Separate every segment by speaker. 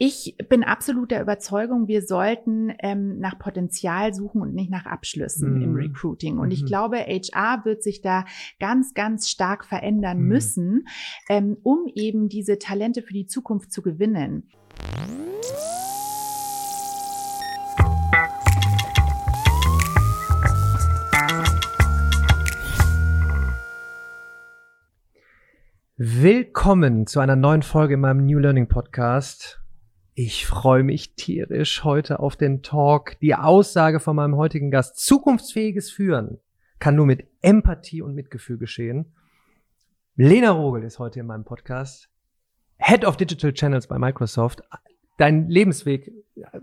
Speaker 1: Ich bin absolut der Überzeugung, wir sollten ähm, nach Potenzial suchen und nicht nach Abschlüssen mhm. im Recruiting. Und mhm. ich glaube, HR wird sich da ganz, ganz stark verändern mhm. müssen, ähm, um eben diese Talente für die Zukunft zu gewinnen.
Speaker 2: Willkommen zu einer neuen Folge in meinem New Learning Podcast. Ich freue mich tierisch heute auf den Talk. Die Aussage von meinem heutigen Gast, zukunftsfähiges Führen, kann nur mit Empathie und Mitgefühl geschehen. Lena Rogel ist heute in meinem Podcast. Head of Digital Channels bei Microsoft dein Lebensweg.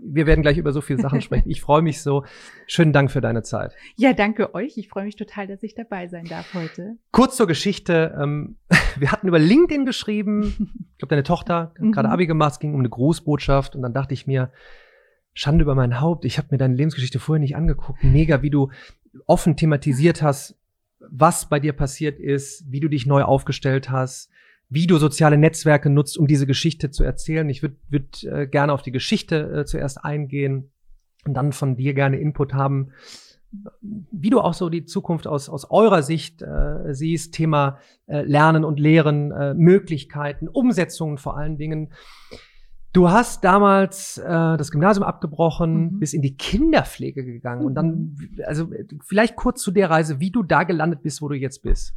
Speaker 2: Wir werden gleich über so viele Sachen sprechen. Ich freue mich so. Schönen Dank für deine Zeit.
Speaker 1: Ja, danke euch. Ich freue mich total, dass ich dabei sein darf heute.
Speaker 2: Kurz zur Geschichte. Ähm, wir hatten über LinkedIn geschrieben. Ich glaube, deine Tochter hat mhm. gerade Abi gemacht. Es ging um eine Großbotschaft. Und dann dachte ich mir, Schande über mein Haupt. Ich habe mir deine Lebensgeschichte vorher nicht angeguckt. Mega, wie du offen thematisiert hast, was bei dir passiert ist, wie du dich neu aufgestellt hast wie du soziale Netzwerke nutzt, um diese Geschichte zu erzählen. Ich würde würd, äh, gerne auf die Geschichte äh, zuerst eingehen und dann von dir gerne Input haben, wie du auch so die Zukunft aus, aus eurer Sicht äh, siehst, Thema äh, Lernen und Lehren, äh, Möglichkeiten, Umsetzungen vor allen Dingen. Du hast damals äh, das Gymnasium abgebrochen, mhm. bist in die Kinderpflege gegangen mhm. und dann, mhm. also vielleicht kurz zu der Reise, wie du da gelandet bist, wo du jetzt bist.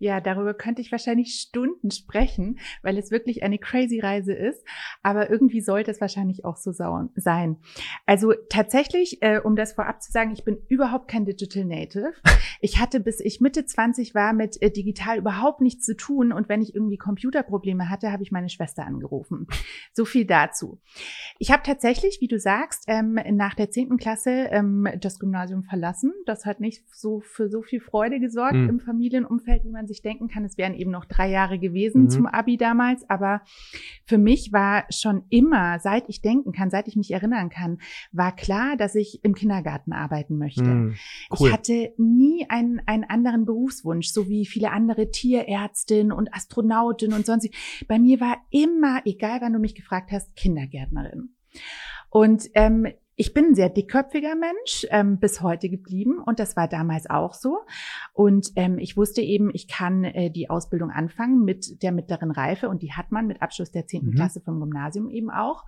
Speaker 1: Ja, darüber könnte ich wahrscheinlich Stunden sprechen, weil es wirklich eine crazy Reise ist. Aber irgendwie sollte es wahrscheinlich auch so sein. Also tatsächlich, äh, um das vorab zu sagen, ich bin überhaupt kein Digital Native. Ich hatte bis ich Mitte 20 war mit äh, digital überhaupt nichts zu tun und wenn ich irgendwie Computerprobleme hatte, habe ich meine Schwester angerufen. So viel viel dazu. Ich habe tatsächlich, wie du sagst, ähm, nach der zehnten Klasse ähm, das Gymnasium verlassen. Das hat nicht so für so viel Freude gesorgt mhm. im Familienumfeld, wie man sich denken kann. Es wären eben noch drei Jahre gewesen mhm. zum Abi damals. Aber für mich war schon immer, seit ich denken kann, seit ich mich erinnern kann, war klar, dass ich im Kindergarten arbeiten möchte. Mhm. Cool. Ich hatte nie einen, einen anderen Berufswunsch, so wie viele andere Tierärztin und Astronautin und sonst. Bei mir war immer, egal wann du mich gefragt hast, hast, Kindergärtnerin. Und ähm, ich bin ein sehr dickköpfiger Mensch, ähm, bis heute geblieben und das war damals auch so. Und ähm, ich wusste eben, ich kann äh, die Ausbildung anfangen mit der mittleren Reife und die hat man mit Abschluss der zehnten mhm. Klasse vom Gymnasium eben auch.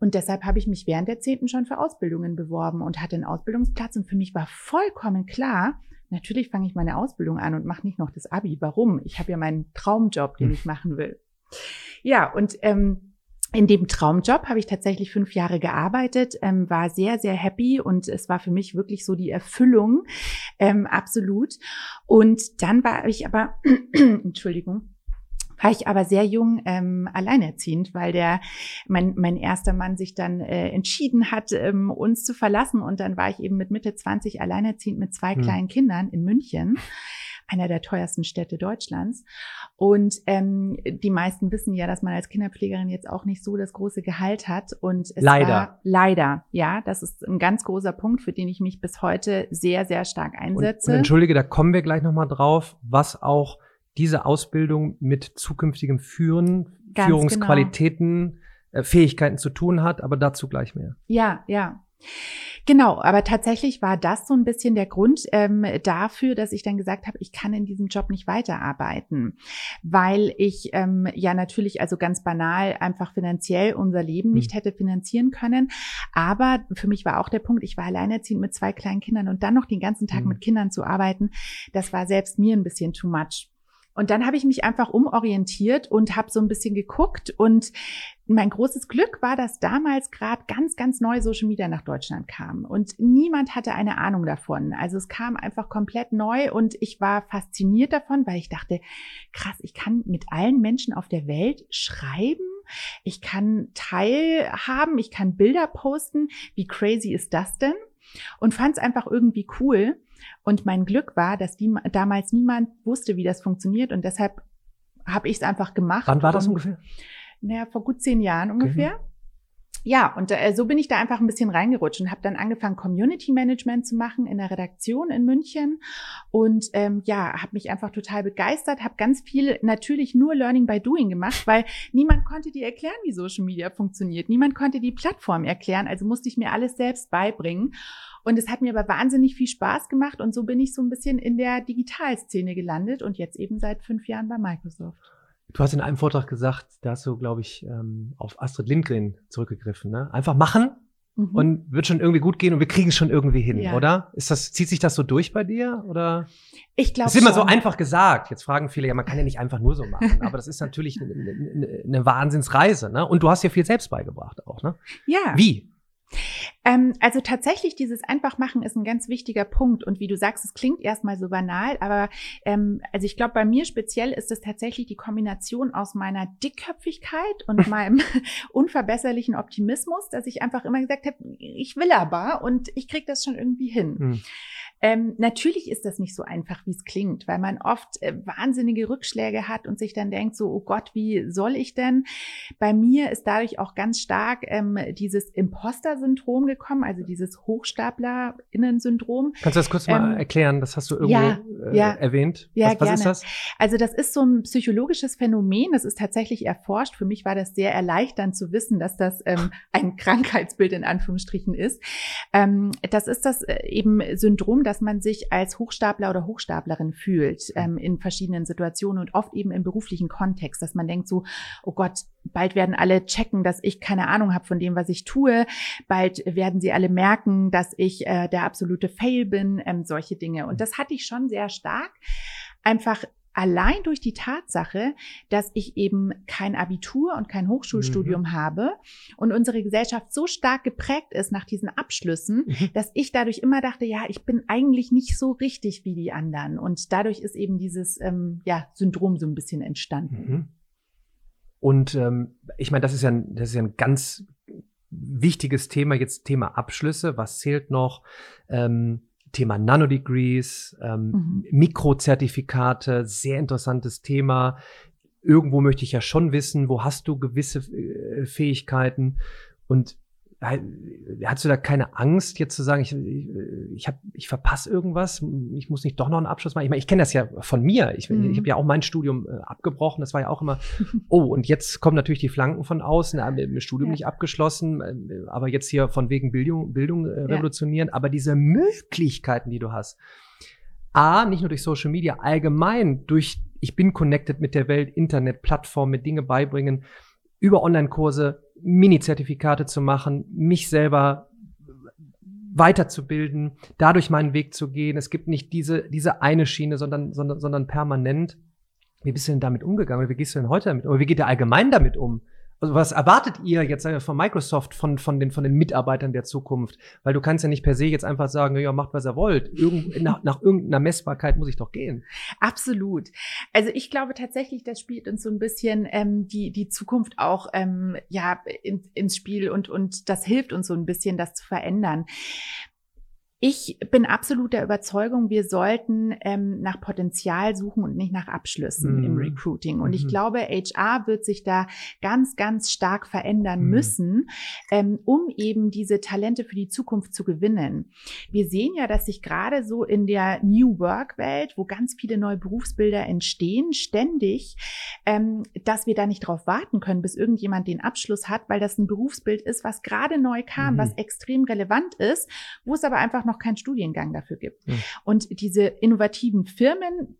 Speaker 1: Und deshalb habe ich mich während der zehnten schon für Ausbildungen beworben und hatte einen Ausbildungsplatz und für mich war vollkommen klar, natürlich fange ich meine Ausbildung an und mache nicht noch das Abi. Warum? Ich habe ja meinen Traumjob, den mhm. ich machen will. Ja, und ähm, in dem Traumjob habe ich tatsächlich fünf Jahre gearbeitet, ähm, war sehr, sehr happy und es war für mich wirklich so die Erfüllung, ähm, absolut. Und dann war ich aber, Entschuldigung, war ich aber sehr jung ähm, alleinerziehend, weil der mein mein erster Mann sich dann äh, entschieden hat, ähm, uns zu verlassen und dann war ich eben mit Mitte 20 alleinerziehend mit zwei hm. kleinen Kindern in München einer der teuersten Städte Deutschlands. Und ähm, die meisten wissen ja, dass man als Kinderpflegerin jetzt auch nicht so das große Gehalt hat. Und
Speaker 2: es leider. War,
Speaker 1: leider, ja, das ist ein ganz großer Punkt, für den ich mich bis heute sehr, sehr stark einsetze.
Speaker 2: Und, und entschuldige, da kommen wir gleich nochmal drauf, was auch diese Ausbildung mit zukünftigem Führen, ganz Führungsqualitäten, genau. Fähigkeiten zu tun hat, aber dazu gleich mehr.
Speaker 1: Ja, ja. Genau, aber tatsächlich war das so ein bisschen der Grund ähm, dafür, dass ich dann gesagt habe, ich kann in diesem Job nicht weiterarbeiten, weil ich ähm, ja natürlich also ganz banal einfach finanziell unser Leben nicht hm. hätte finanzieren können. Aber für mich war auch der Punkt, ich war alleinerziehend mit zwei kleinen Kindern und dann noch den ganzen Tag mhm. mit Kindern zu arbeiten, das war selbst mir ein bisschen too much. Und dann habe ich mich einfach umorientiert und habe so ein bisschen geguckt. Und mein großes Glück war, dass damals gerade ganz, ganz neu Social Media nach Deutschland kam. Und niemand hatte eine Ahnung davon. Also es kam einfach komplett neu und ich war fasziniert davon, weil ich dachte, krass, ich kann mit allen Menschen auf der Welt schreiben. Ich kann teilhaben, ich kann Bilder posten. Wie crazy ist das denn? Und fand es einfach irgendwie cool. Und mein Glück war, dass die, damals niemand wusste, wie das funktioniert und deshalb habe ich es einfach gemacht.
Speaker 2: Wann war das ungefähr?
Speaker 1: Naja, vor gut zehn Jahren ungefähr. Okay. ja, und äh, so bin ich da einfach ein bisschen reingerutscht und habe dann angefangen, Community Management zu machen in der Redaktion in München. Und ähm, ja, habe mich einfach total begeistert, habe ganz viel natürlich nur Learning by Doing gemacht, weil niemand konnte dir erklären, wie Social Media funktioniert. Niemand konnte die Plattform erklären, also musste ich mir alles selbst beibringen. Und es hat mir aber wahnsinnig viel Spaß gemacht und so bin ich so ein bisschen in der Digitalszene gelandet und jetzt eben seit fünf Jahren bei Microsoft.
Speaker 2: Du hast in einem Vortrag gesagt, da hast du, glaube ich, ähm, auf Astrid Lindgren zurückgegriffen. Ne? Einfach machen mhm. und wird schon irgendwie gut gehen und wir kriegen es schon irgendwie hin, ja. oder? Ist das, zieht sich das so durch bei dir? Oder?
Speaker 1: Ich glaube.
Speaker 2: Das ist immer so einfach gesagt. Jetzt fragen viele, ja, man kann ja nicht einfach nur so machen. aber das ist natürlich eine, eine, eine Wahnsinnsreise, ne? Und du hast ja viel selbst beigebracht auch, ne?
Speaker 1: Ja.
Speaker 2: Wie?
Speaker 1: Ähm, also tatsächlich dieses Einfachmachen ist ein ganz wichtiger Punkt. Und wie du sagst, es klingt erstmal so banal, aber ähm, also ich glaube, bei mir speziell ist es tatsächlich die Kombination aus meiner Dickköpfigkeit und meinem unverbesserlichen Optimismus, dass ich einfach immer gesagt habe, ich will aber und ich krieg das schon irgendwie hin. Mhm. Ähm, natürlich ist das nicht so einfach, wie es klingt, weil man oft äh, wahnsinnige Rückschläge hat und sich dann denkt, so, oh Gott, wie soll ich denn? Bei mir ist dadurch auch ganz stark ähm, dieses Imposter-Syndrom gekommen, also dieses Hochstapler-Innen-Syndrom.
Speaker 2: Kannst du das kurz mal ähm, erklären? Das hast du irgendwo ja, äh, ja, erwähnt.
Speaker 1: Ja, was, was ist das? Also das ist so ein psychologisches Phänomen, das ist tatsächlich erforscht. Für mich war das sehr erleichternd zu wissen, dass das ähm, ein Krankheitsbild in Anführungsstrichen ist. Ähm, das ist das äh, eben Syndrom, dass man sich als Hochstapler oder Hochstaplerin fühlt ähm, in verschiedenen Situationen und oft eben im beruflichen Kontext, dass man denkt so, oh Gott, bald werden alle checken, dass ich keine Ahnung habe von dem, was ich tue. Bald werden sie alle merken, dass ich äh, der absolute Fail bin, ähm, solche Dinge. Und das hatte ich schon sehr stark. Einfach allein durch die Tatsache, dass ich eben kein Abitur und kein Hochschulstudium mhm. habe und unsere Gesellschaft so stark geprägt ist nach diesen Abschlüssen, mhm. dass ich dadurch immer dachte, ja, ich bin eigentlich nicht so richtig wie die anderen. Und dadurch ist eben dieses ähm, ja, Syndrom so ein bisschen entstanden. Mhm.
Speaker 2: Und ähm, ich meine, das ist ja ein, das ist ja ein ganz wichtiges Thema, jetzt Thema Abschlüsse. Was zählt noch? Ähm, Thema Nanodegrees, ähm, mhm. Mikrozertifikate, sehr interessantes Thema. Irgendwo möchte ich ja schon wissen, wo hast du gewisse äh, Fähigkeiten und Hattest du da keine Angst, jetzt zu sagen, ich, ich, hab, ich verpasse irgendwas, ich muss nicht doch noch einen Abschluss machen? Ich meine, ich kenne das ja von mir. Ich, mhm. ich habe ja auch mein Studium äh, abgebrochen. Das war ja auch immer, oh, und jetzt kommen natürlich die Flanken von außen, dem Studium ja. nicht abgeschlossen, äh, aber jetzt hier von wegen Bildung, Bildung äh, revolutionieren. Ja. Aber diese Möglichkeiten, die du hast, A, nicht nur durch Social Media, allgemein durch, ich bin connected mit der Welt, Internet, Plattformen, mit Dinge beibringen, über Online-Kurse, Mini-Zertifikate zu machen, mich selber weiterzubilden, dadurch meinen Weg zu gehen. Es gibt nicht diese, diese eine Schiene, sondern, sondern, sondern permanent. Wie bist du denn damit umgegangen? Oder wie gehst du denn heute damit um? Wie geht der allgemein damit um? Also was erwartet ihr jetzt von Microsoft, von, von, den, von den Mitarbeitern der Zukunft? Weil du kannst ja nicht per se jetzt einfach sagen, ja, macht, was ihr wollt. Irgend, nach, nach irgendeiner Messbarkeit muss ich doch gehen.
Speaker 1: Absolut. Also ich glaube tatsächlich, das spielt uns so ein bisschen ähm, die, die Zukunft auch ähm, ja, in, ins Spiel und, und das hilft uns so ein bisschen, das zu verändern. Ich bin absolut der Überzeugung, wir sollten ähm, nach Potenzial suchen und nicht nach Abschlüssen mhm. im Recruiting. Und mhm. ich glaube, HR wird sich da ganz, ganz stark verändern mhm. müssen, ähm, um eben diese Talente für die Zukunft zu gewinnen. Wir sehen ja, dass sich gerade so in der New Work-Welt, wo ganz viele neue Berufsbilder entstehen, ständig, ähm, dass wir da nicht drauf warten können, bis irgendjemand den Abschluss hat, weil das ein Berufsbild ist, was gerade neu kam, was mhm. extrem relevant ist, wo es aber einfach noch keinen Studiengang dafür gibt. Mhm. Und diese innovativen Firmen,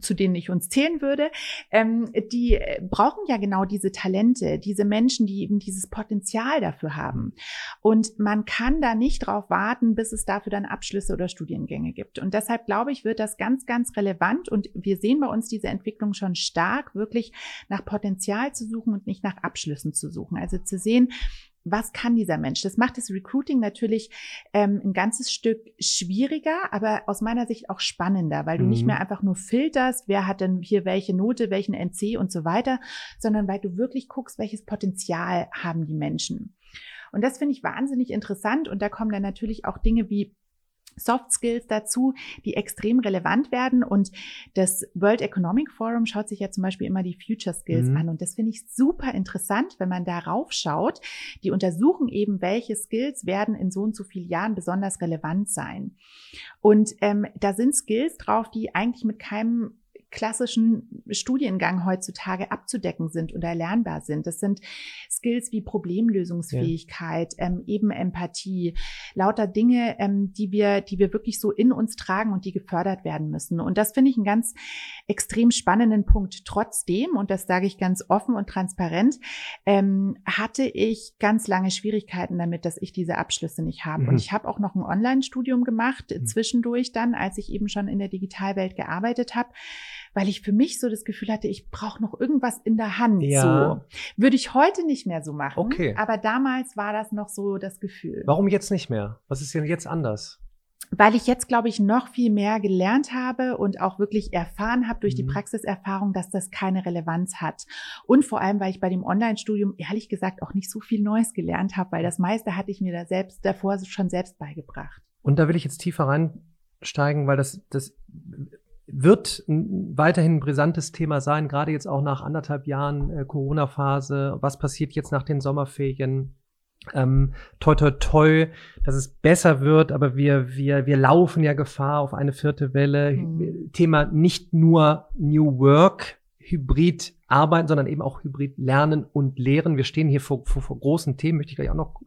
Speaker 1: zu denen ich uns zählen würde, ähm, die brauchen ja genau diese Talente, diese Menschen, die eben dieses Potenzial dafür haben. Und man kann da nicht drauf warten, bis es dafür dann Abschlüsse oder Studiengänge gibt. Und deshalb glaube ich, wird das ganz, ganz relevant. Und wir sehen bei uns diese Entwicklung schon stark, wirklich nach Potenzial zu suchen und nicht nach Abschlüssen zu suchen. Also zu sehen, was kann dieser Mensch? Das macht das Recruiting natürlich ähm, ein ganzes Stück schwieriger, aber aus meiner Sicht auch spannender, weil du mhm. nicht mehr einfach nur filterst, wer hat denn hier welche Note, welchen NC und so weiter, sondern weil du wirklich guckst, welches Potenzial haben die Menschen. Und das finde ich wahnsinnig interessant und da kommen dann natürlich auch Dinge wie Soft Skills dazu, die extrem relevant werden. Und das World Economic Forum schaut sich ja zum Beispiel immer die Future Skills mhm. an. Und das finde ich super interessant, wenn man darauf schaut. Die untersuchen eben, welche Skills werden in so und so vielen Jahren besonders relevant sein. Und ähm, da sind Skills drauf, die eigentlich mit keinem klassischen Studiengang heutzutage abzudecken sind oder erlernbar sind. Das sind Skills wie Problemlösungsfähigkeit, ja. ähm, eben Empathie, lauter Dinge, ähm, die wir, die wir wirklich so in uns tragen und die gefördert werden müssen. Und das finde ich einen ganz extrem spannenden Punkt. Trotzdem, und das sage ich ganz offen und transparent, ähm, hatte ich ganz lange Schwierigkeiten damit, dass ich diese Abschlüsse nicht habe. Mhm. Und ich habe auch noch ein Online-Studium gemacht, mhm. zwischendurch dann, als ich eben schon in der Digitalwelt gearbeitet habe weil ich für mich so das Gefühl hatte, ich brauche noch irgendwas in der Hand. Ja. So würde ich heute nicht mehr so machen. Okay. Aber damals war das noch so das Gefühl.
Speaker 2: Warum jetzt nicht mehr? Was ist denn jetzt anders?
Speaker 1: weil ich jetzt, glaube ich, noch viel mehr gelernt habe und auch wirklich erfahren habe durch mhm. die Praxiserfahrung, dass das keine Relevanz hat. Und vor allem, weil ich bei dem Online-Studium ehrlich gesagt auch nicht so viel Neues gelernt habe, weil das meiste hatte ich mir da selbst davor schon selbst beigebracht.
Speaker 2: Und da will ich jetzt tiefer reinsteigen, weil das, das wird weiterhin ein brisantes Thema sein, gerade jetzt auch nach anderthalb Jahren äh, Corona-Phase. Was passiert jetzt nach den Sommerferien? Ähm, toi, toi, toi, dass es besser wird, aber wir, wir, wir laufen ja Gefahr auf eine vierte Welle. Mhm. Thema nicht nur New Work, Hybrid arbeiten, sondern eben auch Hybrid lernen und lehren. Wir stehen hier vor, vor, vor großen Themen, möchte ich gleich auch noch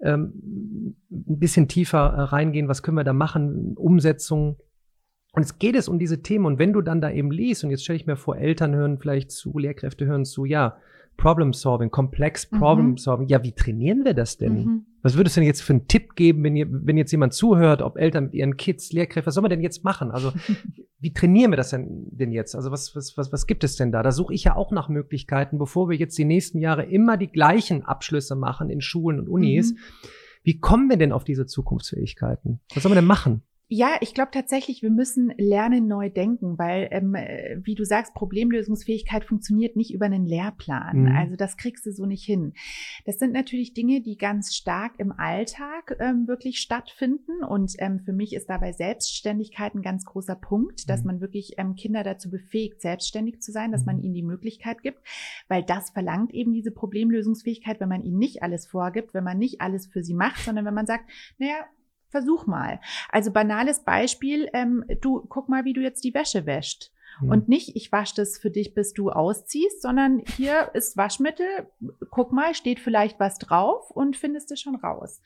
Speaker 2: ähm, ein bisschen tiefer äh, reingehen. Was können wir da machen? Umsetzung und es geht es um diese Themen. Und wenn du dann da eben liest, und jetzt stelle ich mir vor, Eltern hören vielleicht zu, Lehrkräfte hören zu, ja, Problem Solving, komplex mhm. Problem mhm. Solving. Ja, wie trainieren wir das denn? Mhm. Was würdest du denn jetzt für einen Tipp geben, wenn, ihr, wenn jetzt jemand zuhört, ob Eltern mit ihren Kids, Lehrkräfte, was soll man denn jetzt machen? Also, wie trainieren wir das denn, denn jetzt? Also, was, was, was, was gibt es denn da? Da suche ich ja auch nach Möglichkeiten, bevor wir jetzt die nächsten Jahre immer die gleichen Abschlüsse machen in Schulen und Unis. Mhm. Wie kommen wir denn auf diese Zukunftsfähigkeiten? Was soll man denn machen?
Speaker 1: Ja, ich glaube tatsächlich, wir müssen lernen, neu denken, weil, ähm, äh, wie du sagst, Problemlösungsfähigkeit funktioniert nicht über einen Lehrplan. Mhm. Also das kriegst du so nicht hin. Das sind natürlich Dinge, die ganz stark im Alltag ähm, wirklich stattfinden. Und ähm, für mich ist dabei Selbstständigkeit ein ganz großer Punkt, dass mhm. man wirklich ähm, Kinder dazu befähigt, selbstständig zu sein, dass man mhm. ihnen die Möglichkeit gibt, weil das verlangt eben diese Problemlösungsfähigkeit, wenn man ihnen nicht alles vorgibt, wenn man nicht alles für sie macht, sondern wenn man sagt, naja, Versuch mal. Also banales Beispiel, ähm, du guck mal, wie du jetzt die Wäsche wäscht. Mhm. Und nicht, ich wasche das für dich, bis du ausziehst, sondern hier ist Waschmittel, guck mal, steht vielleicht was drauf und findest es schon raus.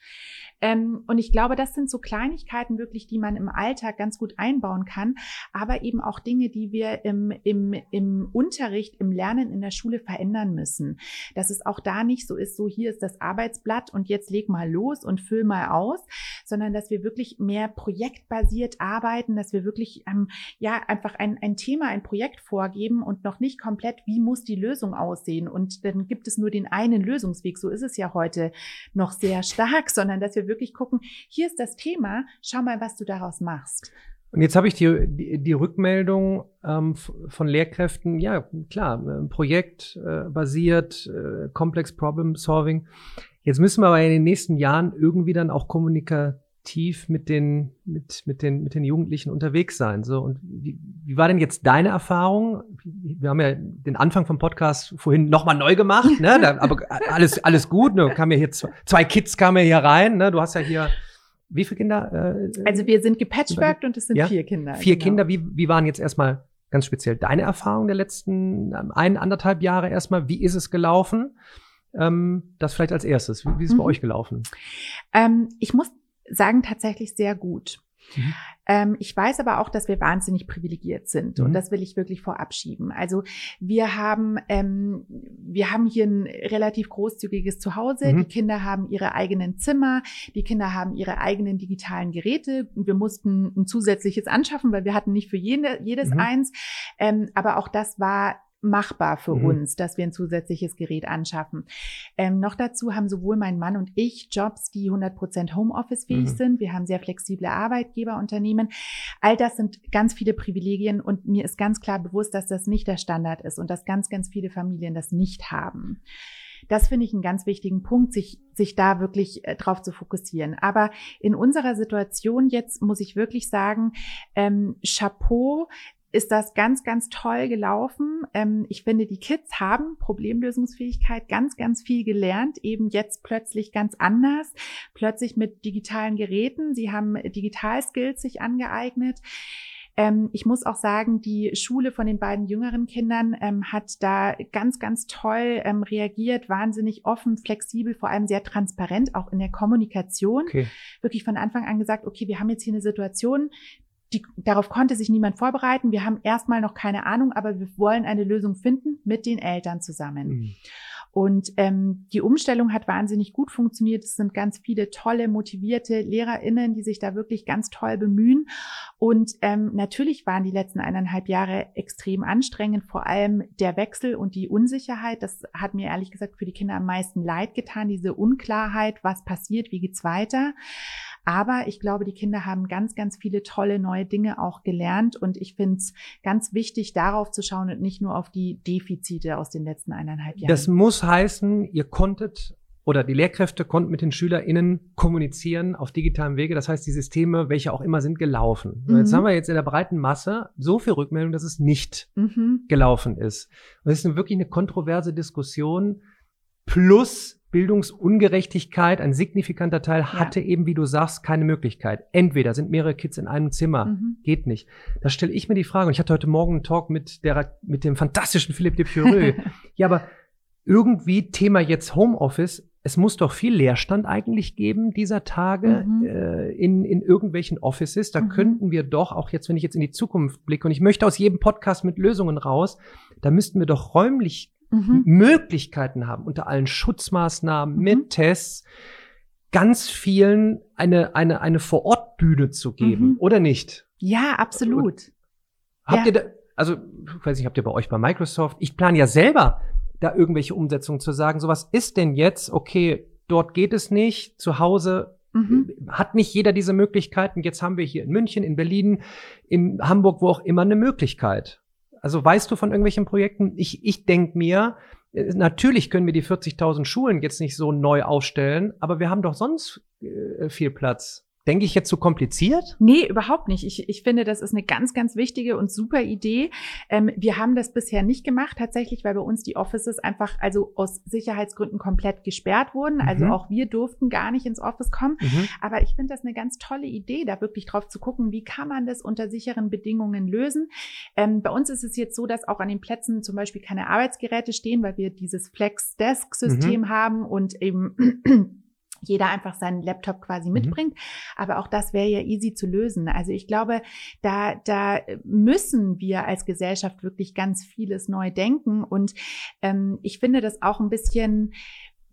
Speaker 1: Ähm, und ich glaube, das sind so Kleinigkeiten wirklich, die man im Alltag ganz gut einbauen kann, aber eben auch Dinge, die wir im, im, im Unterricht, im Lernen in der Schule verändern müssen. Dass es auch da nicht so ist, so hier ist das Arbeitsblatt und jetzt leg mal los und füll mal aus, sondern dass wir wirklich mehr projektbasiert arbeiten, dass wir wirklich ähm, ja einfach ein, ein Thema, ein Projekt vorgeben und noch nicht komplett, wie muss die Lösung aussehen und dann gibt es nur den einen Lösungsweg. So ist es ja heute noch sehr stark, sondern dass wir wirklich gucken, hier ist das Thema, schau mal, was du daraus machst.
Speaker 2: Und jetzt habe ich die, die, die Rückmeldung ähm, von Lehrkräften, ja klar, äh, Projekt äh, äh, Complex Problem Solving. Jetzt müssen wir aber in den nächsten Jahren irgendwie dann auch kommunikativ mit den, mit, mit den, mit den Jugendlichen unterwegs sein. So, und wie, wie war denn jetzt deine Erfahrung? Wir haben ja den Anfang vom Podcast vorhin nochmal neu gemacht, ne? Da, aber alles, alles gut. Ne? Kam ja hier zwei, zwei Kids kamen ja hier rein, ne? Du hast ja hier wie viele Kinder?
Speaker 1: Äh, also wir sind gepatchworked und es sind ja? vier Kinder.
Speaker 2: Vier genau. Kinder. Wie, wie waren jetzt erstmal ganz speziell deine Erfahrungen der letzten ähm, ein, anderthalb Jahre erstmal? Wie ist es gelaufen? Ähm, das vielleicht als erstes. Wie, wie ist es mhm. bei euch gelaufen?
Speaker 1: Ähm, ich muss sagen, tatsächlich sehr gut. Mhm. Ähm, ich weiß aber auch, dass wir wahnsinnig privilegiert sind mhm. und das will ich wirklich vorab schieben. Also wir haben, ähm, wir haben hier ein relativ großzügiges Zuhause. Mhm. Die Kinder haben ihre eigenen Zimmer, die Kinder haben ihre eigenen digitalen Geräte. Wir mussten ein zusätzliches anschaffen, weil wir hatten nicht für jede, jedes mhm. eins. Ähm, aber auch das war machbar für mhm. uns, dass wir ein zusätzliches Gerät anschaffen. Ähm, noch dazu haben sowohl mein Mann und ich Jobs, die 100% Homeoffice-fähig mhm. sind. Wir haben sehr flexible Arbeitgeberunternehmen. All das sind ganz viele Privilegien und mir ist ganz klar bewusst, dass das nicht der Standard ist und dass ganz, ganz viele Familien das nicht haben. Das finde ich einen ganz wichtigen Punkt, sich, sich da wirklich äh, drauf zu fokussieren. Aber in unserer Situation jetzt muss ich wirklich sagen, ähm, Chapeau, ist das ganz, ganz toll gelaufen. Ähm, ich finde, die Kids haben Problemlösungsfähigkeit ganz, ganz viel gelernt, eben jetzt plötzlich ganz anders, plötzlich mit digitalen Geräten. Sie haben Digitalskills sich angeeignet. Ähm, ich muss auch sagen, die Schule von den beiden jüngeren Kindern ähm, hat da ganz, ganz toll ähm, reagiert, wahnsinnig offen, flexibel, vor allem sehr transparent, auch in der Kommunikation. Okay. Wirklich von Anfang an gesagt, okay, wir haben jetzt hier eine Situation, die, darauf konnte sich niemand vorbereiten. Wir haben erstmal noch keine Ahnung, aber wir wollen eine Lösung finden mit den Eltern zusammen. Mhm. Und ähm, die Umstellung hat wahnsinnig gut funktioniert. Es sind ganz viele tolle, motivierte LehrerInnen, die sich da wirklich ganz toll bemühen. Und ähm, natürlich waren die letzten eineinhalb Jahre extrem anstrengend, vor allem der Wechsel und die Unsicherheit. Das hat mir ehrlich gesagt für die Kinder am meisten leid getan, diese Unklarheit, was passiert, wie geht's weiter. Aber ich glaube, die Kinder haben ganz, ganz viele tolle neue Dinge auch gelernt. Und ich finde es ganz wichtig, darauf zu schauen und nicht nur auf die Defizite aus den letzten eineinhalb Jahren.
Speaker 2: Das muss heißen, ihr konntet oder die Lehrkräfte konnten mit den SchülerInnen kommunizieren auf digitalem Wege. Das heißt, die Systeme, welche auch immer, sind gelaufen. Mhm. Jetzt haben wir jetzt in der breiten Masse so viel Rückmeldung, dass es nicht mhm. gelaufen ist. Und es ist wirklich eine kontroverse Diskussion plus Bildungsungerechtigkeit, ein signifikanter Teil, hatte ja. eben, wie du sagst, keine Möglichkeit. Entweder sind mehrere Kids in einem Zimmer, mhm. geht nicht. Da stelle ich mir die Frage, und ich hatte heute Morgen einen Talk mit, der, mit dem fantastischen Philipp de Pieux. ja, aber irgendwie Thema jetzt Homeoffice, es muss doch viel Leerstand eigentlich geben dieser Tage mhm. äh, in, in irgendwelchen Offices. Da mhm. könnten wir doch, auch jetzt, wenn ich jetzt in die Zukunft blicke, und ich möchte aus jedem Podcast mit Lösungen raus, da müssten wir doch räumlich mhm. Möglichkeiten haben, unter allen Schutzmaßnahmen, mhm. mit Tests, ganz vielen eine, eine, eine Vorortbühne zu geben, mhm. oder nicht?
Speaker 1: Ja, absolut.
Speaker 2: Habt ja. ihr da, also, ich weiß nicht, habt ihr bei euch bei Microsoft, ich plane ja selber, da irgendwelche Umsetzungen zu sagen, so was ist denn jetzt, okay, dort geht es nicht, zu Hause Mhm. Hat nicht jeder diese Möglichkeiten. Jetzt haben wir hier in München, in Berlin, in Hamburg, wo auch immer eine Möglichkeit. Also weißt du von irgendwelchen Projekten? Ich, ich denke mir, äh, natürlich können wir die 40.000 Schulen jetzt nicht so neu aufstellen, aber wir haben doch sonst äh, viel Platz. Denke ich jetzt zu so kompliziert?
Speaker 1: Nee, überhaupt nicht. Ich, ich finde, das ist eine ganz, ganz wichtige und super Idee. Ähm, wir haben das bisher nicht gemacht, tatsächlich, weil bei uns die Offices einfach also aus Sicherheitsgründen komplett gesperrt wurden. Also mhm. auch wir durften gar nicht ins Office kommen. Mhm. Aber ich finde das eine ganz tolle Idee, da wirklich drauf zu gucken, wie kann man das unter sicheren Bedingungen lösen. Ähm, bei uns ist es jetzt so, dass auch an den Plätzen zum Beispiel keine Arbeitsgeräte stehen, weil wir dieses Flex-Desk-System mhm. haben und eben jeder einfach seinen Laptop quasi mhm. mitbringt. Aber auch das wäre ja easy zu lösen. Also ich glaube, da, da müssen wir als Gesellschaft wirklich ganz vieles neu denken. Und ähm, ich finde das auch ein bisschen,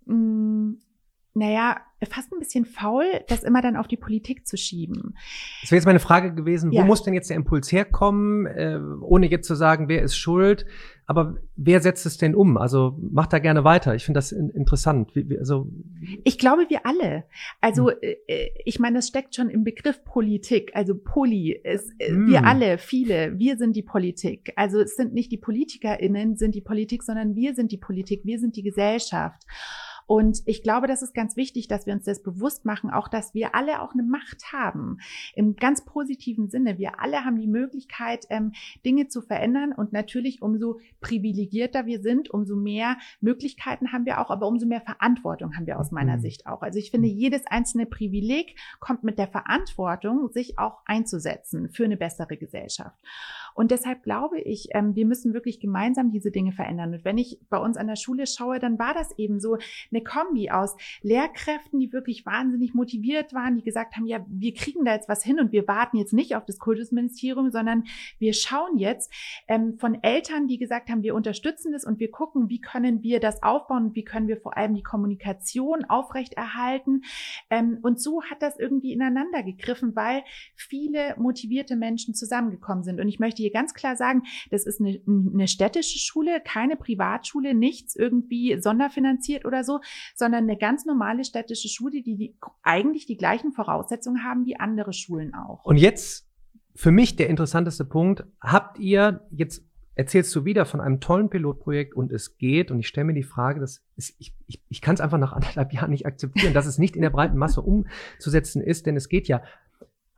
Speaker 1: mh, mm, naja, fast ein bisschen faul, das immer dann auf die Politik zu schieben.
Speaker 2: Das wäre jetzt meine Frage gewesen, ja. wo muss denn jetzt der Impuls herkommen, äh, ohne jetzt zu sagen, wer ist schuld, aber wer setzt es denn um? Also macht da gerne weiter. Ich finde das in, interessant. Wie, wie, also
Speaker 1: ich glaube, wir alle. Also hm. äh, ich meine, das steckt schon im Begriff Politik. Also Poli ist äh, hm. wir alle, viele. Wir sind die Politik. Also es sind nicht die PolitikerInnen sind die Politik, sondern wir sind die Politik. Wir sind die Gesellschaft. Und ich glaube, das ist ganz wichtig, dass wir uns das bewusst machen, auch dass wir alle auch eine Macht haben. Im ganz positiven Sinne. Wir alle haben die Möglichkeit, ähm, Dinge zu verändern. Und natürlich, umso privilegierter wir sind, umso mehr Möglichkeiten haben wir auch, aber umso mehr Verantwortung haben wir aus meiner mhm. Sicht auch. Also ich finde, jedes einzelne Privileg kommt mit der Verantwortung, sich auch einzusetzen für eine bessere Gesellschaft. Und deshalb glaube ich, ähm, wir müssen wirklich gemeinsam diese Dinge verändern. Und wenn ich bei uns an der Schule schaue, dann war das eben so eine Kombi aus Lehrkräften, die wirklich wahnsinnig motiviert waren, die gesagt haben, ja, wir kriegen da jetzt was hin und wir warten jetzt nicht auf das Kultusministerium, sondern wir schauen jetzt ähm, von Eltern, die gesagt haben, wir unterstützen das und wir gucken, wie können wir das aufbauen und wie können wir vor allem die Kommunikation aufrechterhalten. Ähm, und so hat das irgendwie ineinander gegriffen, weil viele motivierte Menschen zusammengekommen sind. Und ich möchte hier ganz klar sagen, das ist eine, eine städtische Schule, keine Privatschule, nichts irgendwie sonderfinanziert oder so, sondern eine ganz normale städtische Schule, die, die eigentlich die gleichen Voraussetzungen haben wie andere Schulen auch.
Speaker 2: Und jetzt für mich der interessanteste Punkt, habt ihr jetzt erzählst du wieder von einem tollen Pilotprojekt und es geht. Und ich stelle mir die Frage, dass ist, ich, ich, ich kann es einfach nach anderthalb Jahren nicht akzeptieren, dass es nicht in der breiten Masse umzusetzen ist, denn es geht ja.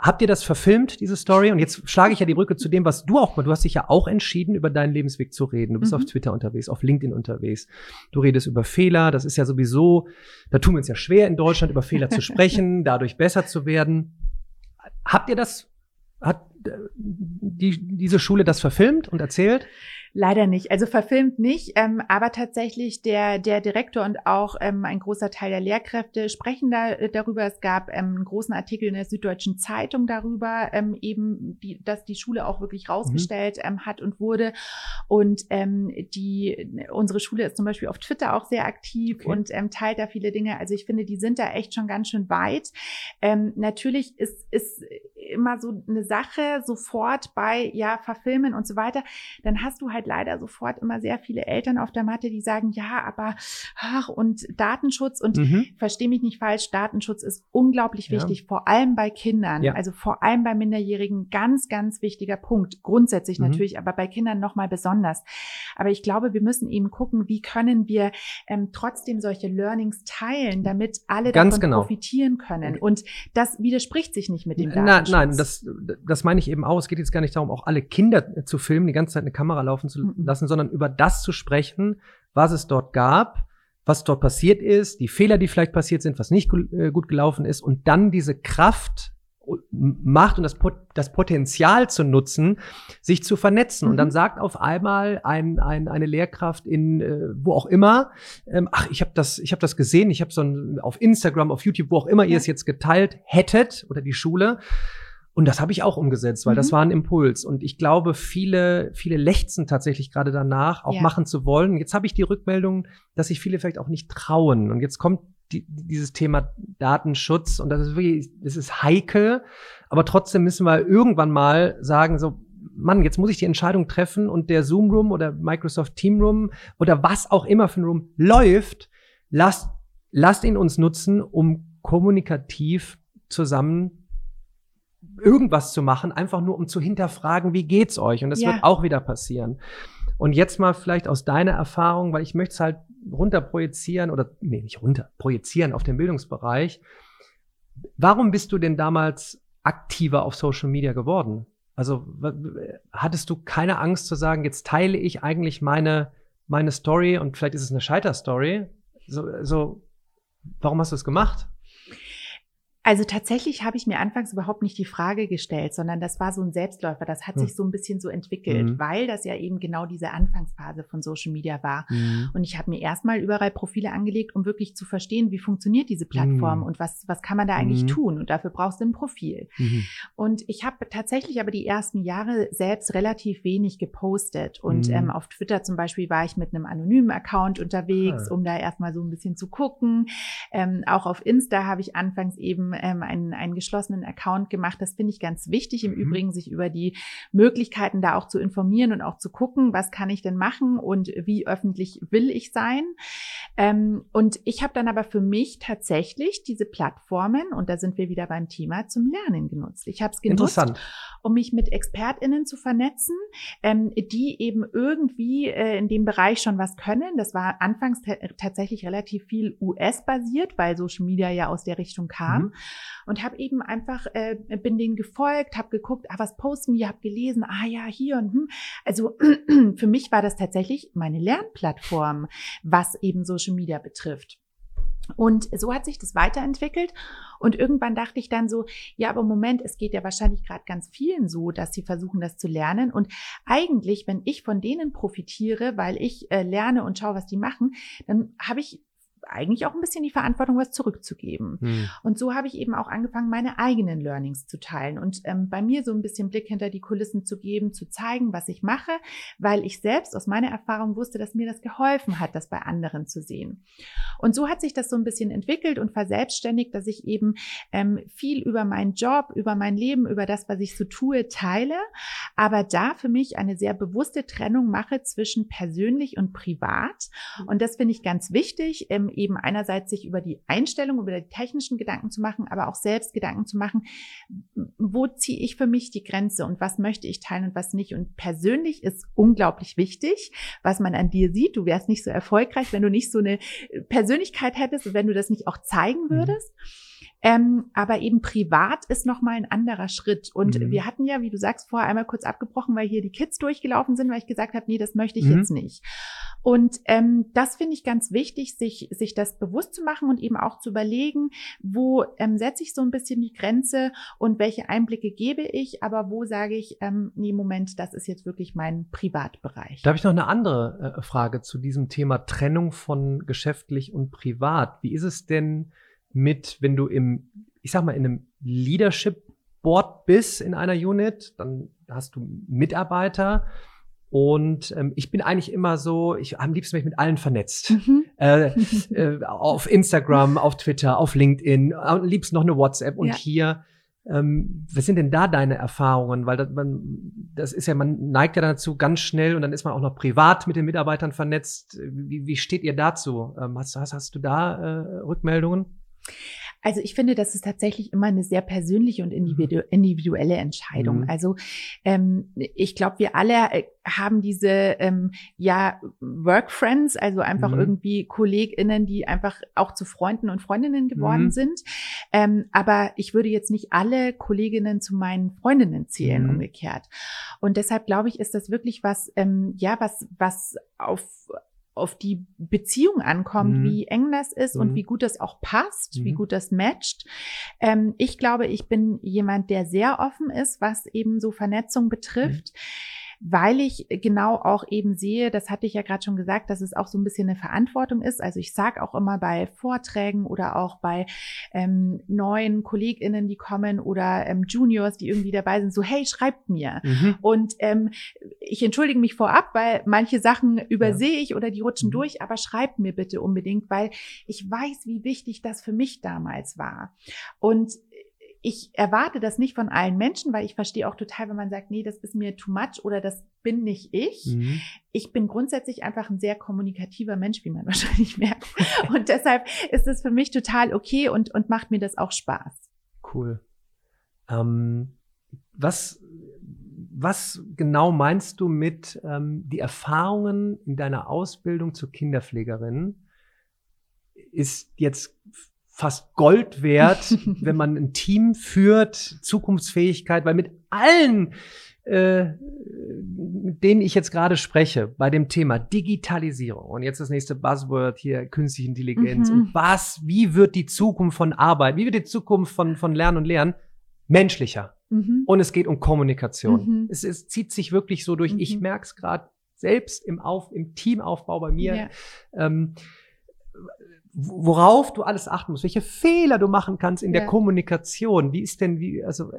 Speaker 2: Habt ihr das verfilmt, diese Story? Und jetzt schlage ich ja die Brücke zu dem, was du auch du hast dich ja auch entschieden, über deinen Lebensweg zu reden. Du bist mhm. auf Twitter unterwegs, auf LinkedIn unterwegs. Du redest über Fehler. Das ist ja sowieso, da tun wir uns ja schwer in Deutschland, über Fehler zu sprechen, dadurch besser zu werden. Habt ihr das, hat äh, die, diese Schule das verfilmt und erzählt?
Speaker 1: Leider nicht. Also verfilmt nicht, ähm, aber tatsächlich der, der Direktor und auch ähm, ein großer Teil der Lehrkräfte sprechen da, äh, darüber. Es gab ähm, einen großen Artikel in der Süddeutschen Zeitung darüber, ähm, eben, die, dass die Schule auch wirklich rausgestellt mhm. ähm, hat und wurde. Und ähm, die, unsere Schule ist zum Beispiel auf Twitter auch sehr aktiv okay. und ähm, teilt da viele Dinge. Also ich finde, die sind da echt schon ganz schön weit. Ähm, natürlich ist, ist immer so eine Sache sofort bei, ja, verfilmen und so weiter. Dann hast du halt leider sofort immer sehr viele Eltern auf der Matte, die sagen, ja, aber, ach, und Datenschutz und mhm. verstehe mich nicht falsch, Datenschutz ist unglaublich ja. wichtig, vor allem bei Kindern, ja. also vor allem bei Minderjährigen, ganz, ganz wichtiger Punkt. Grundsätzlich mhm. natürlich, aber bei Kindern nochmal besonders. Aber ich glaube, wir müssen eben gucken, wie können wir ähm, trotzdem solche Learnings teilen, damit alle
Speaker 2: ganz
Speaker 1: davon
Speaker 2: genau.
Speaker 1: profitieren können. Und das widerspricht sich nicht mit dem Datenschutz.
Speaker 2: Nein, nein, das, das meine ich eben auch. Es geht jetzt gar nicht darum, auch alle Kinder zu filmen, die ganze Zeit eine Kamera laufen zu mhm. lassen, sondern über das zu sprechen, was es dort gab, was dort passiert ist, die Fehler, die vielleicht passiert sind, was nicht äh, gut gelaufen ist und dann diese Kraft Macht und das, das Potenzial zu nutzen, sich zu vernetzen. Mhm. Und dann mhm. sagt auf einmal ein, ein, eine Lehrkraft in äh, wo auch immer, ähm, ach, ich habe das, ich habe das gesehen, ich habe so ein, auf Instagram, auf YouTube, wo auch immer ja. ihr es jetzt geteilt hättet oder die Schule. Und das habe ich auch umgesetzt, weil mhm. das war ein Impuls. Und ich glaube, viele, viele lechzen tatsächlich gerade danach, auch ja. machen zu wollen. Jetzt habe ich die Rückmeldung, dass sich viele vielleicht auch nicht trauen. Und jetzt kommt die, dieses Thema Datenschutz und das ist wirklich, das ist heikel, aber trotzdem müssen wir irgendwann mal sagen, so, Mann, jetzt muss ich die Entscheidung treffen und der Zoom Room oder Microsoft Team Room oder was auch immer für ein Room läuft, lasst, lasst ihn uns nutzen, um kommunikativ zusammen irgendwas zu machen, einfach nur um zu hinterfragen, wie geht's euch? Und das ja. wird auch wieder passieren. Und jetzt mal vielleicht aus deiner Erfahrung, weil ich möchte es halt runter projizieren oder, nee, nicht runter, projizieren auf den Bildungsbereich. Warum bist du denn damals aktiver auf Social Media geworden? Also hattest du keine Angst zu sagen, jetzt teile ich eigentlich meine, meine Story und vielleicht ist es eine Scheiterstory? So, so, warum hast du es gemacht?
Speaker 1: Also tatsächlich habe ich mir anfangs überhaupt nicht die Frage gestellt, sondern das war so ein Selbstläufer. Das hat mhm. sich so ein bisschen so entwickelt, mhm. weil das ja eben genau diese Anfangsphase von Social Media war. Mhm. Und ich habe mir erstmal überall Profile angelegt, um wirklich zu verstehen, wie funktioniert diese Plattform mhm. und was, was kann man da eigentlich mhm. tun. Und dafür brauchst du ein Profil. Mhm. Und ich habe tatsächlich aber die ersten Jahre selbst relativ wenig gepostet. Und ähm, auf Twitter zum Beispiel war ich mit einem anonymen Account unterwegs, ah. um da erstmal so ein bisschen zu gucken. Ähm, auch auf Insta habe ich anfangs eben ähm, einen, einen geschlossenen Account gemacht. Das finde ich ganz wichtig. Im mhm. Übrigen, sich über die Möglichkeiten da auch zu informieren und auch zu gucken, was kann ich denn machen und wie öffentlich will ich sein. Ähm, und ich habe dann aber für mich tatsächlich diese Plattformen, und da sind wir wieder beim Thema, zum Lernen genutzt. Ich habe es genutzt, um mich mit ExpertInnen zu vernetzen, ähm, die eben irgendwie äh, in dem Bereich schon was können. Das war anfangs tatsächlich relativ viel US-basiert, weil Social Media ja aus der Richtung kam. Mhm und habe eben einfach äh, bin denen gefolgt, habe geguckt, ah, was posten die, habe gelesen, ah ja, hier und hm. Also für mich war das tatsächlich meine Lernplattform, was eben Social Media betrifft. Und so hat sich das weiterentwickelt. Und irgendwann dachte ich dann so, ja, aber Moment, es geht ja wahrscheinlich gerade ganz vielen so, dass sie versuchen, das zu lernen. Und eigentlich, wenn ich von denen profitiere, weil ich äh, lerne und schaue, was die machen, dann habe ich eigentlich auch ein bisschen die Verantwortung, was zurückzugeben. Hm. Und so habe ich eben auch angefangen, meine eigenen Learnings zu teilen und ähm, bei mir so ein bisschen Blick hinter die Kulissen zu geben, zu zeigen, was ich mache, weil ich selbst aus meiner Erfahrung wusste, dass mir das geholfen hat, das bei anderen zu sehen. Und so hat sich das so ein bisschen entwickelt und verselbstständigt, dass ich eben ähm, viel über meinen Job, über mein Leben, über das, was ich so tue, teile, aber da für mich eine sehr bewusste Trennung mache zwischen persönlich und privat. Und das finde ich ganz wichtig. Ähm, eben einerseits sich über die Einstellung, über die technischen Gedanken zu machen, aber auch selbst Gedanken zu machen, wo ziehe ich für mich die Grenze und was möchte ich teilen und was nicht. Und persönlich ist unglaublich wichtig, was man an dir sieht. Du wärst nicht so erfolgreich, wenn du nicht so eine Persönlichkeit hättest und wenn du das nicht auch zeigen mhm. würdest. Mhm. Ähm, aber eben privat ist nochmal ein anderer Schritt. Und mhm. wir hatten ja, wie du sagst, vorher einmal kurz abgebrochen, weil hier die Kids durchgelaufen sind, weil ich gesagt habe, nee, das möchte ich mhm. jetzt nicht. Und ähm, das finde ich ganz wichtig, sich, sich das bewusst zu machen und eben auch zu überlegen, wo ähm, setze ich so ein bisschen die Grenze und welche Einblicke gebe ich, aber wo sage ich, ähm, nee, Moment, das ist jetzt wirklich mein Privatbereich.
Speaker 2: Da habe ich noch eine andere äh, Frage zu diesem Thema Trennung von geschäftlich und privat. Wie ist es denn, mit, wenn du im, ich sag mal, in einem Leadership Board bist in einer Unit, dann hast du Mitarbeiter. Und ähm, ich bin eigentlich immer so, ich am liebsten bin ich mit allen vernetzt. Mhm. Äh, äh, auf Instagram, auf Twitter, auf LinkedIn, am liebsten noch eine WhatsApp. Und ja. hier, ähm, was sind denn da deine Erfahrungen? Weil das, man, das ist ja, man neigt ja dazu ganz schnell und dann ist man auch noch privat mit den Mitarbeitern vernetzt. Wie, wie steht ihr dazu? Ähm, hast, hast, hast du da äh, Rückmeldungen?
Speaker 1: Also ich finde, das ist tatsächlich immer eine sehr persönliche und individu individuelle Entscheidung. Mhm. Also ähm, ich glaube, wir alle äh, haben diese ähm, ja Work Friends, also einfach mhm. irgendwie KollegInnen, die einfach auch zu Freunden und Freundinnen geworden mhm. sind. Ähm, aber ich würde jetzt nicht alle Kolleginnen zu meinen Freundinnen zählen, mhm. umgekehrt. Und deshalb glaube ich, ist das wirklich was, ähm, ja, was, was auf auf die Beziehung ankommt, mhm. wie eng das ist mhm. und wie gut das auch passt, mhm. wie gut das matcht. Ähm, ich glaube, ich bin jemand, der sehr offen ist, was eben so Vernetzung betrifft. Weil ich genau auch eben sehe, das hatte ich ja gerade schon gesagt, dass es auch so ein bisschen eine Verantwortung ist. Also ich sage auch immer bei Vorträgen oder auch bei ähm, neuen KollegInnen, die kommen oder ähm, Juniors, die irgendwie dabei sind, so hey, schreibt mir. Mhm. Und ähm, ich entschuldige mich vorab, weil manche Sachen übersehe ich oder die rutschen mhm. durch, aber schreibt mir bitte unbedingt, weil ich weiß, wie wichtig das für mich damals war. Und ich erwarte das nicht von allen Menschen, weil ich verstehe auch total, wenn man sagt, nee, das ist mir too much oder das bin nicht ich. Mhm. Ich bin grundsätzlich einfach ein sehr kommunikativer Mensch, wie man wahrscheinlich merkt. Und deshalb ist es für mich total okay und, und macht mir das auch Spaß.
Speaker 2: Cool. Ähm, was, was genau meinst du mit ähm, die Erfahrungen in deiner Ausbildung zur Kinderpflegerin? Ist jetzt fast Gold wert, wenn man ein Team führt, Zukunftsfähigkeit, weil mit allen, äh, mit denen ich jetzt gerade spreche, bei dem Thema Digitalisierung und jetzt das nächste Buzzword hier, künstliche Intelligenz mhm. und was, wie wird die Zukunft von Arbeit, wie wird die Zukunft von, von Lernen und Lernen menschlicher? Mhm. Und es geht um Kommunikation. Mhm. Es, es, zieht sich wirklich so durch. Ich mhm. merke es gerade selbst im, Auf, im Teamaufbau bei mir. Ja. Ähm, worauf du alles achten musst, welche Fehler du machen kannst in ja. der Kommunikation. Wie ist denn, wie, also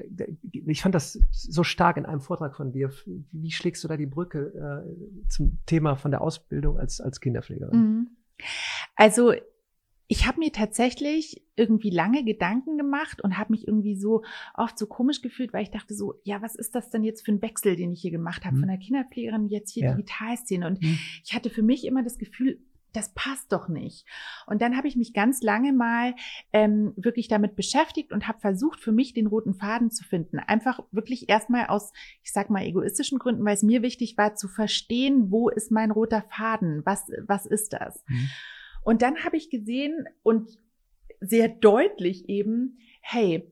Speaker 2: ich fand das so stark in einem Vortrag von dir. Wie schlägst du da die Brücke äh, zum Thema von der Ausbildung als, als Kinderpflegerin? Mhm.
Speaker 1: Also ich habe mir tatsächlich irgendwie lange Gedanken gemacht und habe mich irgendwie so oft so komisch gefühlt, weil ich dachte so, ja, was ist das denn jetzt für ein Wechsel, den ich hier gemacht habe, mhm. von der Kinderpflegerin jetzt hier ja. Digitalszene? Und mhm. ich hatte für mich immer das Gefühl, das passt doch nicht. Und dann habe ich mich ganz lange mal ähm, wirklich damit beschäftigt und habe versucht, für mich den roten Faden zu finden. Einfach wirklich erstmal aus, ich sag mal, egoistischen Gründen, weil es mir wichtig war zu verstehen, wo ist mein roter Faden? Was, was ist das? Mhm. Und dann habe ich gesehen und sehr deutlich eben, hey,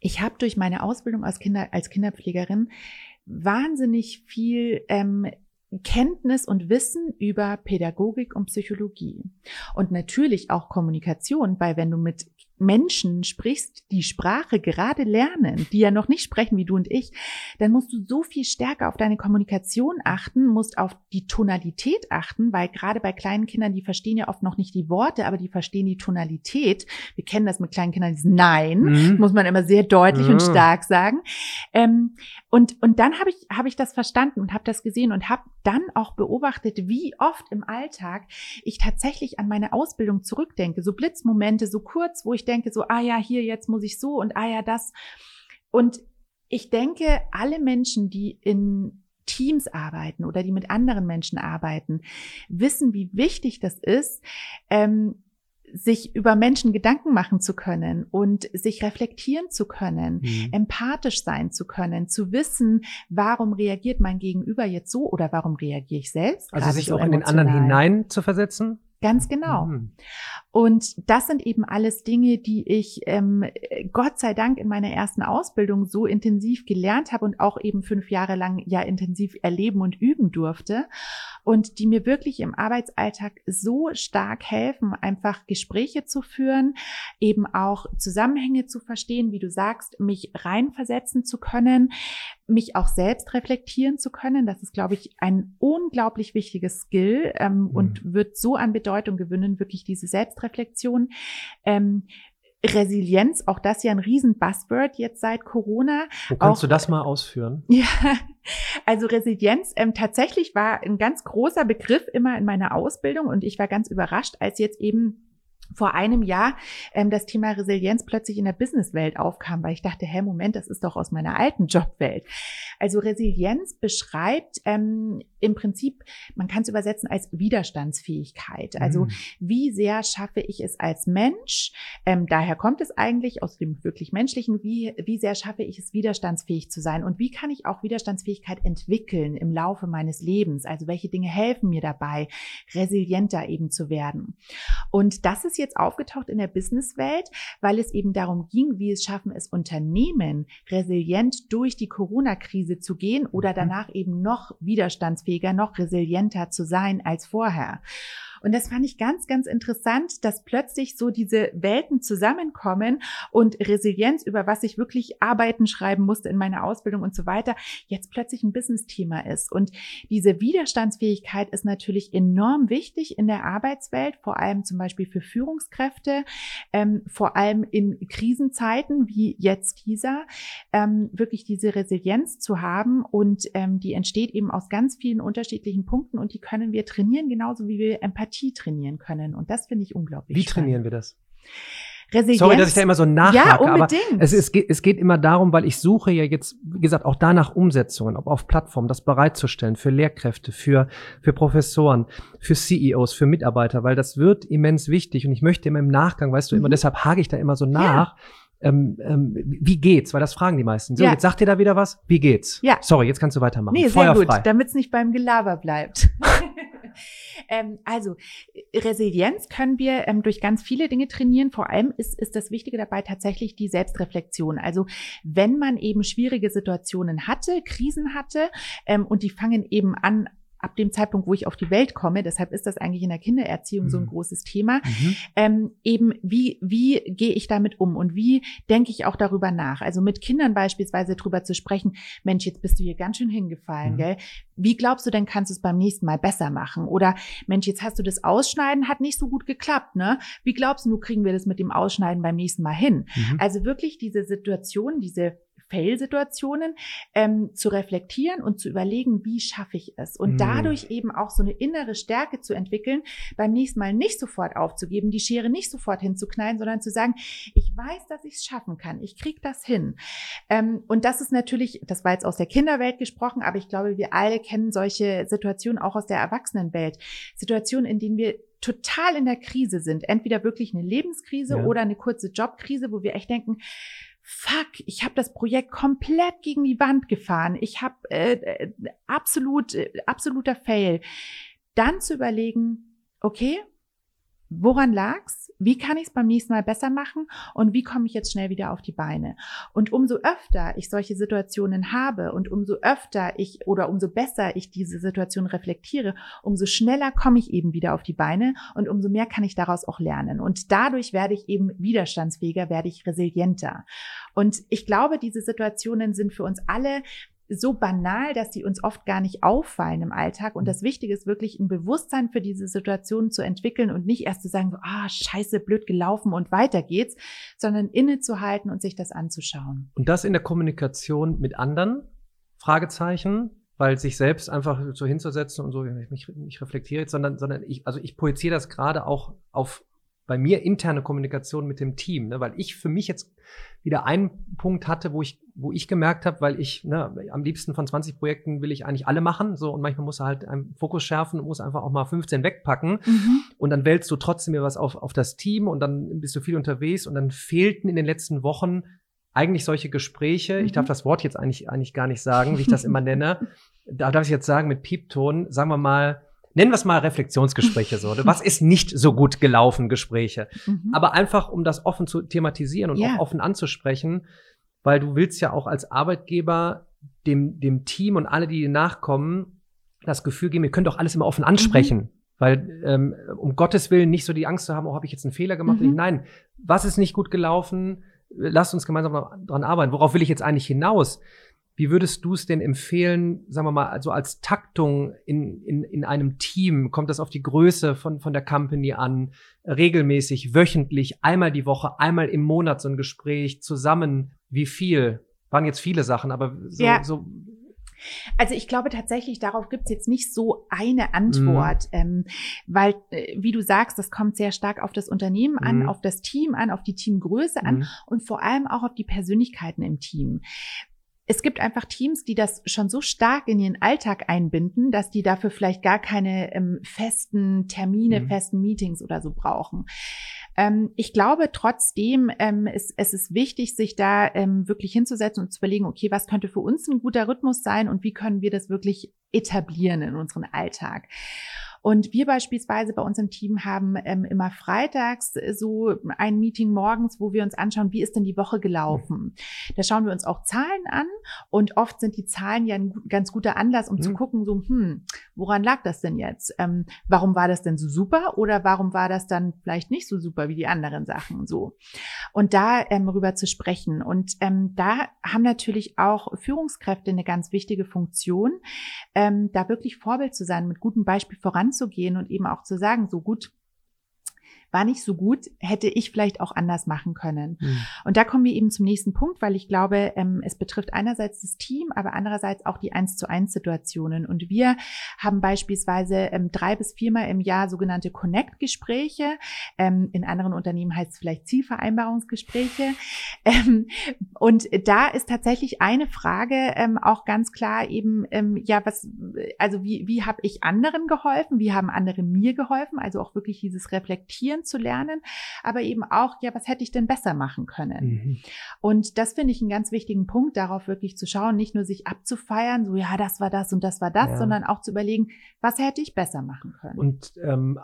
Speaker 1: ich habe durch meine Ausbildung als, Kinder, als Kinderpflegerin wahnsinnig viel ähm, Kenntnis und Wissen über Pädagogik und Psychologie. Und natürlich auch Kommunikation, weil wenn du mit Menschen sprichst, die Sprache gerade lernen, die ja noch nicht sprechen wie du und ich, dann musst du so viel stärker auf deine Kommunikation achten, musst auf die Tonalität achten, weil gerade bei kleinen Kindern, die verstehen ja oft noch nicht die Worte, aber die verstehen die Tonalität. Wir kennen das mit kleinen Kindern, dieses Nein, mhm. muss man immer sehr deutlich mhm. und stark sagen. Ähm, und, und dann habe ich, hab ich das verstanden und habe das gesehen und habe dann auch beobachtet, wie oft im Alltag ich tatsächlich an meine Ausbildung zurückdenke. So Blitzmomente, so kurz, wo ich denke, so, ah ja, hier, jetzt muss ich so und ah ja, das. Und ich denke, alle Menschen, die in Teams arbeiten oder die mit anderen Menschen arbeiten, wissen, wie wichtig das ist, ähm, sich über Menschen Gedanken machen zu können und sich reflektieren zu können, mhm. empathisch sein zu können, zu wissen, warum reagiert mein Gegenüber jetzt so oder warum reagiere ich selbst.
Speaker 2: Also sich auch in den anderen hinein zu versetzen?
Speaker 1: Ganz genau. Mhm. Und das sind eben alles Dinge, die ich ähm, Gott sei Dank in meiner ersten Ausbildung so intensiv gelernt habe und auch eben fünf Jahre lang ja intensiv erleben und üben durfte und die mir wirklich im Arbeitsalltag so stark helfen, einfach Gespräche zu führen, eben auch Zusammenhänge zu verstehen, wie du sagst, mich reinversetzen zu können, mich auch selbst reflektieren zu können. Das ist, glaube ich, ein unglaublich wichtiges Skill ähm, mhm. und wird so an Bedeutung gewinnen, wirklich diese Selbstreflexion. Ähm, Resilienz, auch das ja ein riesen Buzzword jetzt seit Corona.
Speaker 2: Wo kannst auch, du das mal ausführen?
Speaker 1: Ja, also Resilienz ähm, tatsächlich war ein ganz großer Begriff immer in meiner Ausbildung und ich war ganz überrascht, als jetzt eben vor einem Jahr ähm, das Thema Resilienz plötzlich in der Businesswelt aufkam, weil ich dachte, hä, Moment, das ist doch aus meiner alten Jobwelt. Also Resilienz beschreibt ähm, im Prinzip, man kann es übersetzen als Widerstandsfähigkeit. Also mhm. wie sehr schaffe ich es als Mensch, ähm, daher kommt es eigentlich aus dem wirklich menschlichen, wie, wie sehr schaffe ich es, widerstandsfähig zu sein und wie kann ich auch Widerstandsfähigkeit entwickeln im Laufe meines Lebens? Also welche Dinge helfen mir dabei, resilienter eben zu werden? Und das ist jetzt aufgetaucht in der Businesswelt, weil es eben darum ging, wie es schaffen es Unternehmen resilient durch die Corona-Krise zu gehen oder mhm. danach eben noch widerstandsfähiger, noch resilienter zu sein als vorher. Und das fand ich ganz, ganz interessant, dass plötzlich so diese Welten zusammenkommen und Resilienz, über was ich wirklich Arbeiten schreiben musste in meiner Ausbildung und so weiter, jetzt plötzlich ein Business-Thema ist. Und diese Widerstandsfähigkeit ist natürlich enorm wichtig in der Arbeitswelt, vor allem zum Beispiel für Führungskräfte, ähm, vor allem in Krisenzeiten wie jetzt dieser, ähm, wirklich diese Resilienz zu haben. Und ähm, die entsteht eben aus ganz vielen unterschiedlichen Punkten und die können wir trainieren, genauso wie wir Empathie Empathie trainieren können. Und das finde ich unglaublich
Speaker 2: Wie spannend. trainieren wir das?
Speaker 1: Resilienz.
Speaker 2: Sorry, dass ich da immer so nachhake,
Speaker 1: ja, unbedingt.
Speaker 2: aber es, es, geht, es geht immer darum, weil ich suche ja jetzt, wie gesagt, auch danach Umsetzungen, ob auf Plattformen, das bereitzustellen für Lehrkräfte, für, für Professoren, für CEOs, für Mitarbeiter, weil das wird immens wichtig und ich möchte immer im Nachgang, weißt du, immer, mhm. deshalb hake ich da immer so nach. Ja. Ähm, ähm, wie geht's? Weil das fragen die meisten. So, ja. jetzt sagt ihr da wieder was. Wie geht's?
Speaker 1: Ja.
Speaker 2: Sorry, jetzt kannst du weitermachen.
Speaker 1: Nee, sehr gut, damit es nicht beim Gelaber bleibt. Ähm, also Resilienz können wir ähm, durch ganz viele Dinge trainieren. Vor allem ist, ist das Wichtige dabei tatsächlich die Selbstreflexion. Also wenn man eben schwierige Situationen hatte, Krisen hatte ähm, und die fangen eben an, ab dem Zeitpunkt, wo ich auf die Welt komme, deshalb ist das eigentlich in der Kindererziehung mhm. so ein mhm. großes Thema, mhm. ähm, eben wie, wie gehe ich damit um und wie denke ich auch darüber nach? Also mit Kindern beispielsweise drüber zu sprechen, Mensch, jetzt bist du hier ganz schön hingefallen, mhm. gell? Wie glaubst du denn, kannst du es beim nächsten Mal besser machen? Oder Mensch, jetzt hast du das Ausschneiden, hat nicht so gut geklappt, ne? Wie glaubst du, kriegen wir das mit dem Ausschneiden beim nächsten Mal hin? Mhm. Also wirklich diese Situation, diese Fail-Situationen ähm, zu reflektieren und zu überlegen, wie schaffe ich es? Und mhm. dadurch eben auch so eine innere Stärke zu entwickeln, beim nächsten Mal nicht sofort aufzugeben, die Schere nicht sofort hinzuknallen, sondern zu sagen, ich weiß, dass ich es schaffen kann, ich kriege das hin. Ähm, und das ist natürlich, das war jetzt aus der Kinderwelt gesprochen, aber ich glaube, wir alle kennen solche Situationen auch aus der Erwachsenenwelt. Situationen, in denen wir total in der Krise sind. Entweder wirklich eine Lebenskrise ja. oder eine kurze Jobkrise, wo wir echt denken, fuck, ich habe das Projekt komplett gegen die Wand gefahren. Ich habe äh, äh, absolut, äh, absoluter Fail. Dann zu überlegen, okay, Woran lag's? Wie kann ich es beim nächsten Mal besser machen? Und wie komme ich jetzt schnell wieder auf die Beine? Und umso öfter ich solche Situationen habe und umso öfter ich oder umso besser ich diese Situation reflektiere, umso schneller komme ich eben wieder auf die Beine und umso mehr kann ich daraus auch lernen. Und dadurch werde ich eben widerstandsfähiger, werde ich resilienter. Und ich glaube, diese Situationen sind für uns alle so banal, dass die uns oft gar nicht auffallen im Alltag. Und mhm. das Wichtige ist wirklich ein Bewusstsein für diese Situation zu entwickeln und nicht erst zu sagen, so, ah, scheiße, blöd gelaufen und weiter geht's, sondern innezuhalten und sich das anzuschauen.
Speaker 2: Und das in der Kommunikation mit anderen? Fragezeichen? Weil sich selbst einfach so hinzusetzen und so, ich, ich reflektiere jetzt, sondern, sondern ich, also ich projiziere das gerade auch auf bei mir interne Kommunikation mit dem Team, ne? weil ich für mich jetzt wieder einen Punkt hatte, wo ich, wo ich gemerkt habe, weil ich ne, am liebsten von 20 Projekten will ich eigentlich alle machen, so und manchmal muss er halt einen Fokus schärfen und muss einfach auch mal 15 wegpacken mhm. und dann wählst du trotzdem mir was auf, auf das Team und dann bist du viel unterwegs und dann fehlten in den letzten Wochen eigentlich solche Gespräche. Mhm. Ich darf das Wort jetzt eigentlich eigentlich gar nicht sagen, wie ich das immer nenne. Da darf ich jetzt sagen mit Piepton, sagen wir mal nennen wir es mal Reflexionsgespräche so. Was ist nicht so gut gelaufen, Gespräche? Mhm. Aber einfach, um das offen zu thematisieren und yeah. auch offen anzusprechen, weil du willst ja auch als Arbeitgeber dem, dem Team und alle, die dir nachkommen, das Gefühl geben, ihr könnt doch alles immer offen ansprechen. Mhm. Weil ähm, um Gottes Willen nicht so die Angst zu haben, oh, habe ich jetzt einen Fehler gemacht? Mhm. Nein, was ist nicht gut gelaufen? Lasst uns gemeinsam dran arbeiten. Worauf will ich jetzt eigentlich hinaus? Wie würdest du es denn empfehlen, sagen wir mal, also als Taktung in, in, in einem Team? Kommt das auf die Größe von, von der Company an? Regelmäßig, wöchentlich, einmal die Woche, einmal im Monat so ein Gespräch zusammen? Wie viel? Waren jetzt viele Sachen, aber so, ja. so
Speaker 1: also ich glaube tatsächlich, darauf gibt es jetzt nicht so eine Antwort, mm. ähm, weil, äh, wie du sagst, das kommt sehr stark auf das Unternehmen an, mm. auf das Team an, auf die Teamgröße an mm. und vor allem auch auf die Persönlichkeiten im Team es gibt einfach Teams, die das schon so stark in ihren Alltag einbinden, dass die dafür vielleicht gar keine ähm, festen Termine, mhm. festen Meetings oder so brauchen. Ähm, ich glaube trotzdem, ähm, es, es ist wichtig, sich da ähm, wirklich hinzusetzen und zu überlegen, okay, was könnte für uns ein guter Rhythmus sein und wie können wir das wirklich etablieren in unseren Alltag. Und wir beispielsweise bei uns im Team haben ähm, immer freitags äh, so ein Meeting morgens, wo wir uns anschauen, wie ist denn die Woche gelaufen. Da schauen wir uns auch Zahlen an und oft sind die Zahlen ja ein ganz guter Anlass, um mhm. zu gucken, so, hm, woran lag das denn jetzt? Ähm, warum war das denn so super oder warum war das dann vielleicht nicht so super wie die anderen Sachen so? Und da ähm, rüber zu sprechen. Und ähm, da haben natürlich auch Führungskräfte eine ganz wichtige Funktion, ähm, da wirklich Vorbild zu sein, mit gutem Beispiel voran anzugehen und eben auch zu sagen, so gut, war nicht so gut, hätte ich vielleicht auch anders machen können. Mhm. Und da kommen wir eben zum nächsten Punkt, weil ich glaube, ähm, es betrifft einerseits das Team, aber andererseits auch die eins zu eins Situationen. Und wir haben beispielsweise ähm, drei bis viermal im Jahr sogenannte Connect-Gespräche. Ähm, in anderen Unternehmen heißt es vielleicht Zielvereinbarungsgespräche. Ähm, und da ist tatsächlich eine Frage ähm, auch ganz klar eben, ähm, ja, was, also wie, wie habe ich anderen geholfen? Wie haben andere mir geholfen? Also auch wirklich dieses Reflektieren zu lernen, aber eben auch, ja, was hätte ich denn besser machen können? Mhm. Und das finde ich einen ganz wichtigen Punkt, darauf wirklich zu schauen, nicht nur sich abzufeiern, so ja, das war das und das war das, ja. sondern auch zu überlegen, was hätte ich besser machen können?
Speaker 2: Und ähm,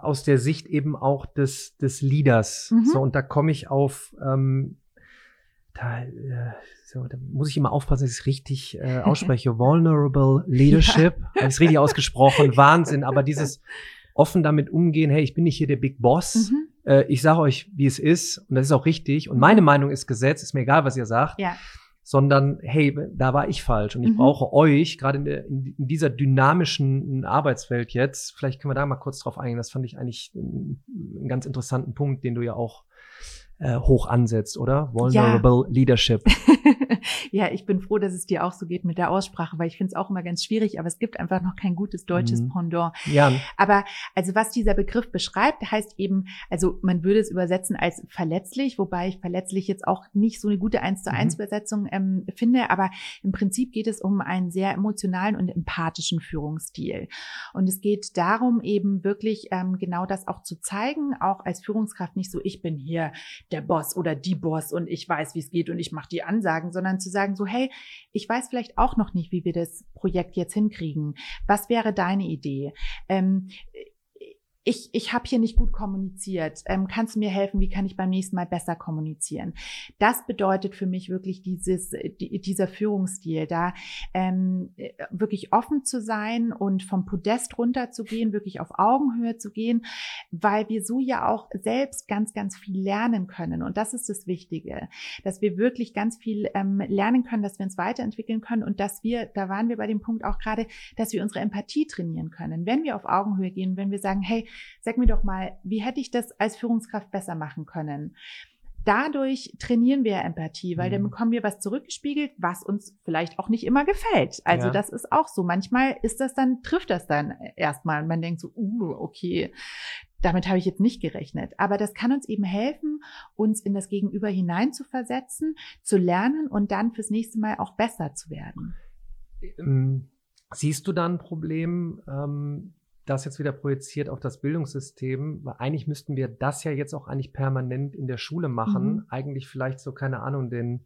Speaker 2: aus der Sicht eben auch des, des Leaders. Mhm. So, und da komme ich auf ähm, da, äh, so, da muss ich immer aufpassen, dass ich es richtig äh, ausspreche. Vulnerable Leadership. Ja. Habe ich es richtig ausgesprochen. Wahnsinn. Aber dieses offen damit umgehen, hey, ich bin nicht hier der Big Boss. Mhm. Äh, ich sage euch, wie es ist und das ist auch richtig. Und meine Meinung ist Gesetz, ist mir egal, was ihr sagt. Ja. Sondern, hey, da war ich falsch und ich mhm. brauche euch, gerade in, in, dieser dynamischen Arbeitswelt jetzt, vielleicht können wir da mal kurz drauf eingehen, das fand ich eigentlich einen, einen ganz interessanten Punkt, den du ja auch äh, hoch ansetzt, oder? Vulnerable ja. Leadership.
Speaker 1: ja, ich bin froh, dass es dir auch so geht mit der Aussprache, weil ich finde es auch immer ganz schwierig, aber es gibt einfach noch kein gutes deutsches mhm. Pendant. Ja. Aber also was dieser Begriff beschreibt, heißt eben, also man würde es übersetzen als verletzlich, wobei ich verletzlich jetzt auch nicht so eine gute eins zu eins mhm. Übersetzung ähm, finde, aber im Prinzip geht es um einen sehr emotionalen und empathischen Führungsstil. Und es geht darum, eben wirklich ähm, genau das auch zu zeigen, auch als Führungskraft nicht so, ich bin hier der Boss oder die Boss und ich weiß, wie es geht und ich mache die Ansagen, sondern zu sagen so, hey, ich weiß vielleicht auch noch nicht, wie wir das Projekt jetzt hinkriegen. Was wäre deine Idee? Ähm, ich, ich habe hier nicht gut kommuniziert. Ähm, kannst du mir helfen? Wie kann ich beim nächsten Mal besser kommunizieren? Das bedeutet für mich wirklich dieses, die, dieser Führungsstil, da ähm, wirklich offen zu sein und vom Podest runterzugehen, wirklich auf Augenhöhe zu gehen, weil wir so ja auch selbst ganz, ganz viel lernen können. Und das ist das Wichtige, dass wir wirklich ganz viel ähm, lernen können, dass wir uns weiterentwickeln können und dass wir, da waren wir bei dem Punkt auch gerade, dass wir unsere Empathie trainieren können. Wenn wir auf Augenhöhe gehen, wenn wir sagen, hey, Sag mir doch mal, wie hätte ich das als Führungskraft besser machen können? dadurch trainieren wir Empathie, weil mhm. dann bekommen wir was zurückgespiegelt, was uns vielleicht auch nicht immer gefällt. Also ja. das ist auch so. Manchmal ist das dann, trifft das dann erstmal und man denkt so, uh, okay, damit habe ich jetzt nicht gerechnet. Aber das kann uns eben helfen, uns in das Gegenüber hineinzuversetzen, zu lernen und dann fürs nächste Mal auch besser zu werden.
Speaker 2: Ähm, siehst du da ein Problem, ähm, das jetzt wieder projiziert auf das Bildungssystem? Weil eigentlich müssten wir das ja jetzt auch eigentlich permanent in der Schule machen. Mhm. Eigentlich vielleicht so, keine Ahnung, den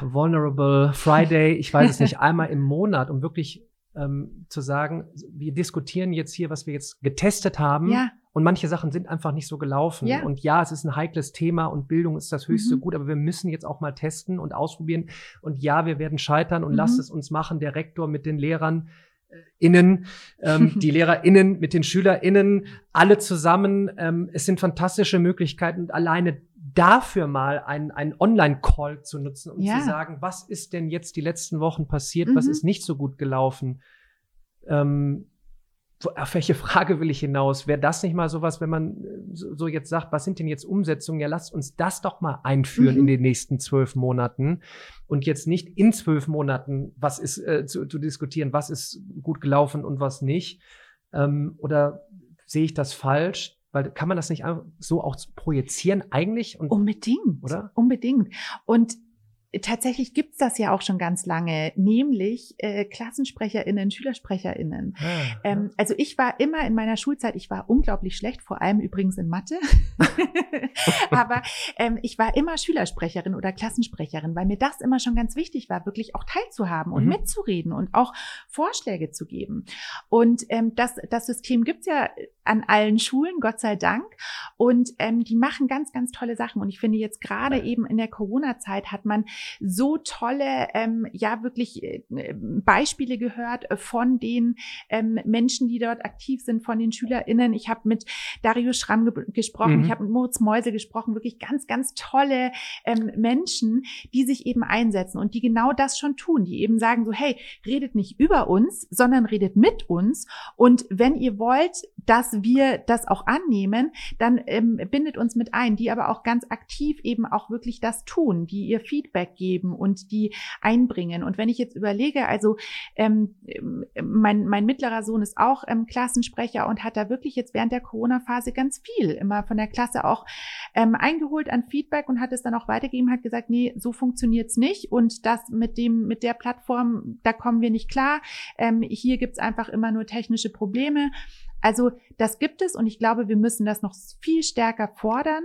Speaker 2: Vulnerable Friday, ich weiß es nicht, einmal im Monat, um wirklich ähm, zu sagen, wir diskutieren jetzt hier, was wir jetzt getestet haben. Ja. Und manche Sachen sind einfach nicht so gelaufen. Ja. Und ja, es ist ein heikles Thema und Bildung ist das höchste mhm. Gut, aber wir müssen jetzt auch mal testen und ausprobieren. Und ja, wir werden scheitern und mhm. lasst es uns machen. Der Rektor mit den Lehrern innen, ähm, die LehrerInnen mit den SchülerInnen, alle zusammen. Ähm, es sind fantastische Möglichkeiten und alleine dafür mal einen, einen Online-Call zu nutzen, um ja. zu sagen, was ist denn jetzt die letzten Wochen passiert, mhm. was ist nicht so gut gelaufen. Ähm, auf welche Frage will ich hinaus? Wäre das nicht mal sowas, wenn man äh, so jetzt sagt, was sind denn jetzt Umsetzungen? Ja, lasst uns das doch mal einführen mhm. in den nächsten zwölf Monaten und jetzt nicht in zwölf Monaten, was ist äh, zu, zu diskutieren, was ist gut gelaufen und was nicht. Ähm, oder sehe ich das falsch? Weil kann man das nicht so auch projizieren eigentlich?
Speaker 1: Und, unbedingt, oder? Unbedingt. Und Tatsächlich gibt's das ja auch schon ganz lange, nämlich äh, KlassensprecherInnen, SchülersprecherInnen. Ah, ähm, also ich war immer in meiner Schulzeit, ich war unglaublich schlecht, vor allem übrigens in Mathe. Aber ähm, ich war immer Schülersprecherin oder Klassensprecherin, weil mir das immer schon ganz wichtig war, wirklich auch teilzuhaben und mhm. mitzureden und auch Vorschläge zu geben. Und ähm, das, das System gibt's ja an allen Schulen, Gott sei Dank. Und ähm, die machen ganz, ganz tolle Sachen. Und ich finde jetzt gerade eben in der Corona-Zeit hat man so tolle, ähm, ja wirklich äh, Beispiele gehört von den ähm, Menschen, die dort aktiv sind, von den SchülerInnen. Ich habe mit Darius Schramm ge gesprochen, mhm. ich habe mit Moritz Mäuse gesprochen, wirklich ganz, ganz tolle ähm, Menschen, die sich eben einsetzen und die genau das schon tun, die eben sagen so, hey, redet nicht über uns, sondern redet mit uns. Und wenn ihr wollt, dass wir das auch annehmen, dann ähm, bindet uns mit ein, die aber auch ganz aktiv eben auch wirklich das tun, die ihr Feedback geben und die einbringen. Und wenn ich jetzt überlege, also ähm, mein, mein mittlerer Sohn ist auch ähm, Klassensprecher und hat da wirklich jetzt während der Corona-Phase ganz viel immer von der Klasse auch ähm, eingeholt an Feedback und hat es dann auch weitergegeben, hat gesagt, nee, so funktioniert's nicht und das mit dem, mit der Plattform, da kommen wir nicht klar. Ähm, hier gibt's einfach immer nur technische Probleme. Also das gibt es und ich glaube, wir müssen das noch viel stärker fordern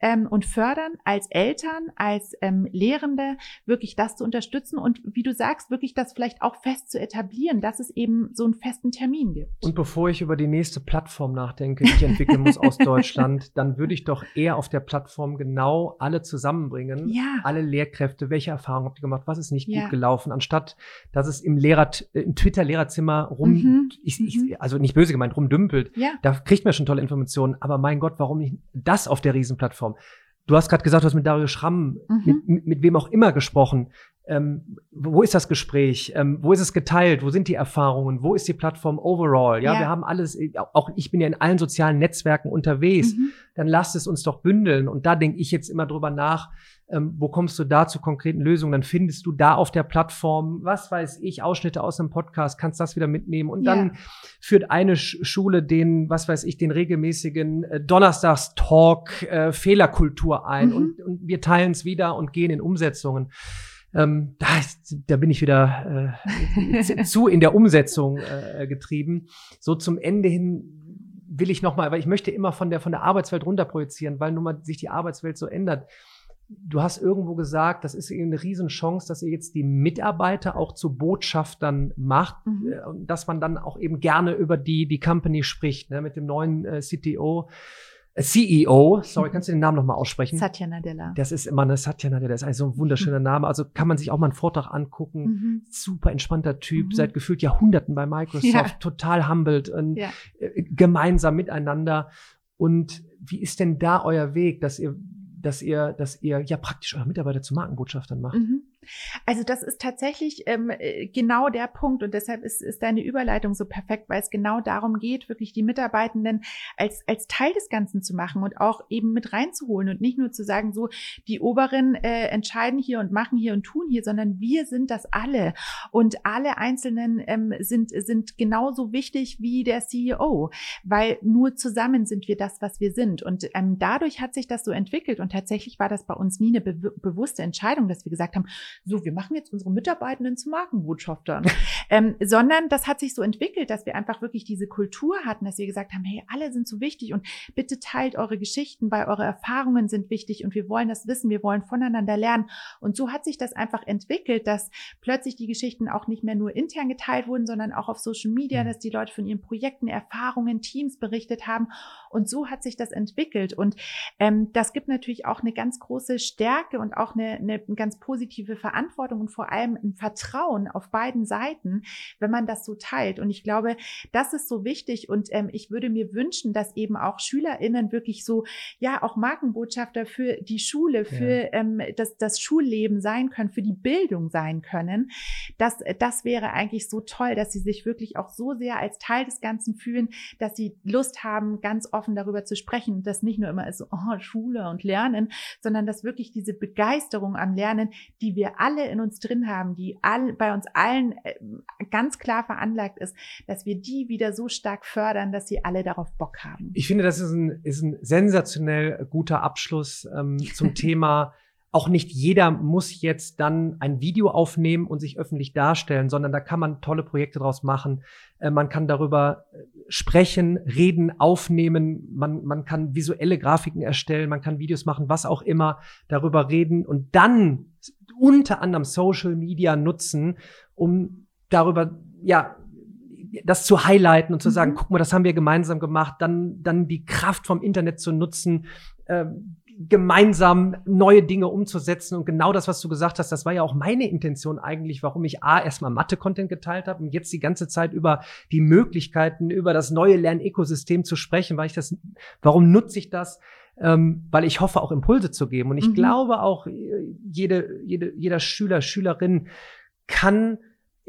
Speaker 1: ähm, und fördern als Eltern, als ähm, Lehrende, wirklich das zu unterstützen und wie du sagst, wirklich das vielleicht auch fest zu etablieren, dass es eben so einen festen Termin gibt.
Speaker 2: Und bevor ich über die nächste Plattform nachdenke, die ich entwickeln muss aus Deutschland, dann würde ich doch eher auf der Plattform genau alle zusammenbringen, ja. alle Lehrkräfte, welche Erfahrungen habt ihr gemacht, was ist nicht ja. gut gelaufen, anstatt dass es im Lehrer, im Twitter-Lehrerzimmer rum, mhm. ich, ich, mhm. also nicht böse gemeint, rum dümpelt. Ja. Da kriegt man schon tolle Informationen. Aber mein Gott, warum nicht das auf der Riesenplattform? Du hast gerade gesagt, du hast mit Dario Schramm, mhm. mit, mit, wem auch immer gesprochen. Ähm, wo ist das Gespräch? Ähm, wo ist es geteilt? Wo sind die Erfahrungen? Wo ist die Plattform overall? Ja, ja. wir haben alles, auch ich bin ja in allen sozialen Netzwerken unterwegs. Mhm. Dann lasst es uns doch bündeln. Und da denke ich jetzt immer drüber nach, ähm, wo kommst du da zu konkreten Lösungen? Dann findest du da auf der Plattform, was weiß ich, Ausschnitte aus einem Podcast, kannst das wieder mitnehmen und dann führt eine Schule den, was weiß ich, den regelmäßigen äh, Donnerstags-Talk äh, Fehlerkultur ein mhm. und, und wir teilen es wieder und gehen in Umsetzungen. Ähm, da, ist, da bin ich wieder äh, zu in der Umsetzung äh, getrieben. So zum Ende hin will ich nochmal, weil ich möchte immer von der, von der Arbeitswelt runterprojizieren, weil nun mal sich die Arbeitswelt so ändert du hast irgendwo gesagt, das ist eine Riesenchance, dass ihr jetzt die Mitarbeiter auch zu Botschaftern macht, mhm. Äh, dass man dann auch eben gerne über die, die Company spricht, ne, mit dem neuen äh, CTO. Äh, CEO, sorry, kannst du den Namen nochmal aussprechen?
Speaker 1: Satya Nadella.
Speaker 2: Das ist immer eine Satya Nadella, das ist also ein wunderschöner mhm. Name. Also kann man sich auch mal einen Vortrag angucken. Mhm. Super entspannter Typ, mhm. seit gefühlt Jahrhunderten bei Microsoft, ja. total humbled und ja. Äh, gemeinsam miteinander. Und wie ist denn da euer Weg, dass ihr dass ihr, dass ihr ja praktisch eure Mitarbeiter zu Markenbotschaftern macht. Mhm.
Speaker 1: Also das ist tatsächlich ähm, äh, genau der Punkt und deshalb ist, ist deine Überleitung so perfekt, weil es genau darum geht, wirklich die Mitarbeitenden als, als Teil des Ganzen zu machen und auch eben mit reinzuholen und nicht nur zu sagen, so die Oberen äh, entscheiden hier und machen hier und tun hier, sondern wir sind das alle und alle Einzelnen ähm, sind, sind genauso wichtig wie der CEO, weil nur zusammen sind wir das, was wir sind und ähm, dadurch hat sich das so entwickelt und tatsächlich war das bei uns nie eine be bewusste Entscheidung, dass wir gesagt haben, so, wir machen jetzt unsere Mitarbeitenden zu Markenbotschaftern, ähm, sondern das hat sich so entwickelt, dass wir einfach wirklich diese Kultur hatten, dass wir gesagt haben, hey, alle sind so wichtig und bitte teilt eure Geschichten, weil eure Erfahrungen sind wichtig und wir wollen das wissen, wir wollen voneinander lernen. Und so hat sich das einfach entwickelt, dass plötzlich die Geschichten auch nicht mehr nur intern geteilt wurden, sondern auch auf Social Media, mhm. dass die Leute von ihren Projekten, Erfahrungen, Teams berichtet haben. Und so hat sich das entwickelt. Und ähm, das gibt natürlich auch eine ganz große Stärke und auch eine, eine ganz positive Verantwortung und vor allem ein Vertrauen auf beiden Seiten, wenn man das so teilt. Und ich glaube, das ist so wichtig. Und ähm, ich würde mir wünschen, dass eben auch SchülerInnen wirklich so, ja, auch Markenbotschafter für die Schule, für ja. ähm, das, das Schulleben sein können, für die Bildung sein können. Das, das wäre eigentlich so toll, dass sie sich wirklich auch so sehr als Teil des Ganzen fühlen, dass sie Lust haben, ganz offen darüber zu sprechen und das nicht nur immer ist so, oh, Schule und Lernen, sondern dass wirklich diese Begeisterung am Lernen, die wir alle in uns drin haben, die all, bei uns allen äh, ganz klar veranlagt ist, dass wir die wieder so stark fördern, dass sie alle darauf Bock haben.
Speaker 2: Ich finde, das ist ein, ist ein sensationell guter Abschluss ähm, zum Thema auch nicht jeder muss jetzt dann ein Video aufnehmen und sich öffentlich darstellen, sondern da kann man tolle Projekte draus machen. Äh, man kann darüber äh, sprechen, reden, aufnehmen. Man, man kann visuelle Grafiken erstellen, man kann Videos machen, was auch immer, darüber reden und dann unter anderem Social Media nutzen, um darüber, ja, das zu highlighten und zu sagen, mhm. guck mal, das haben wir gemeinsam gemacht, dann, dann die Kraft vom Internet zu nutzen, äh, gemeinsam neue Dinge umzusetzen. Und genau das, was du gesagt hast, das war ja auch meine Intention eigentlich, warum ich A, erstmal Mathe-Content geteilt habe und jetzt die ganze Zeit über die Möglichkeiten, über das neue Lernökosystem zu sprechen, weil ich das, warum nutze ich das? Ähm, weil ich hoffe, auch Impulse zu geben. Und ich mhm. glaube auch, jede, jede, jeder Schüler, Schülerin kann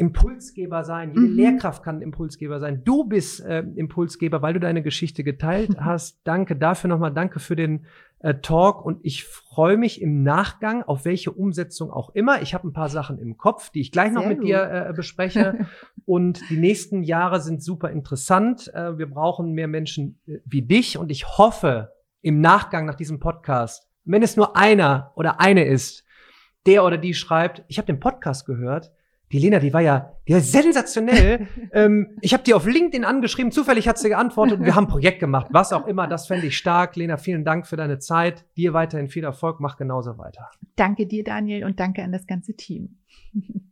Speaker 2: Impulsgeber sein. Jede mhm. Lehrkraft kann Impulsgeber sein. Du bist äh, Impulsgeber, weil du deine Geschichte geteilt hast. Danke dafür nochmal. Danke für den äh, Talk. Und ich freue mich im Nachgang auf welche Umsetzung auch immer. Ich habe ein paar Sachen im Kopf, die ich gleich noch Sehr mit gut. dir äh, bespreche. und die nächsten Jahre sind super interessant. Äh, wir brauchen mehr Menschen äh, wie dich. Und ich hoffe im Nachgang nach diesem Podcast, wenn es nur einer oder eine ist, der oder die schreibt, ich habe den Podcast gehört die Lena, die war ja, die war sensationell. ähm, ich habe die auf LinkedIn angeschrieben, zufällig hat sie geantwortet und wir haben ein Projekt gemacht. Was auch immer, das fände ich stark. Lena, vielen Dank für deine Zeit. Dir weiterhin viel Erfolg, mach genauso weiter.
Speaker 1: Danke dir, Daniel, und danke an das ganze Team.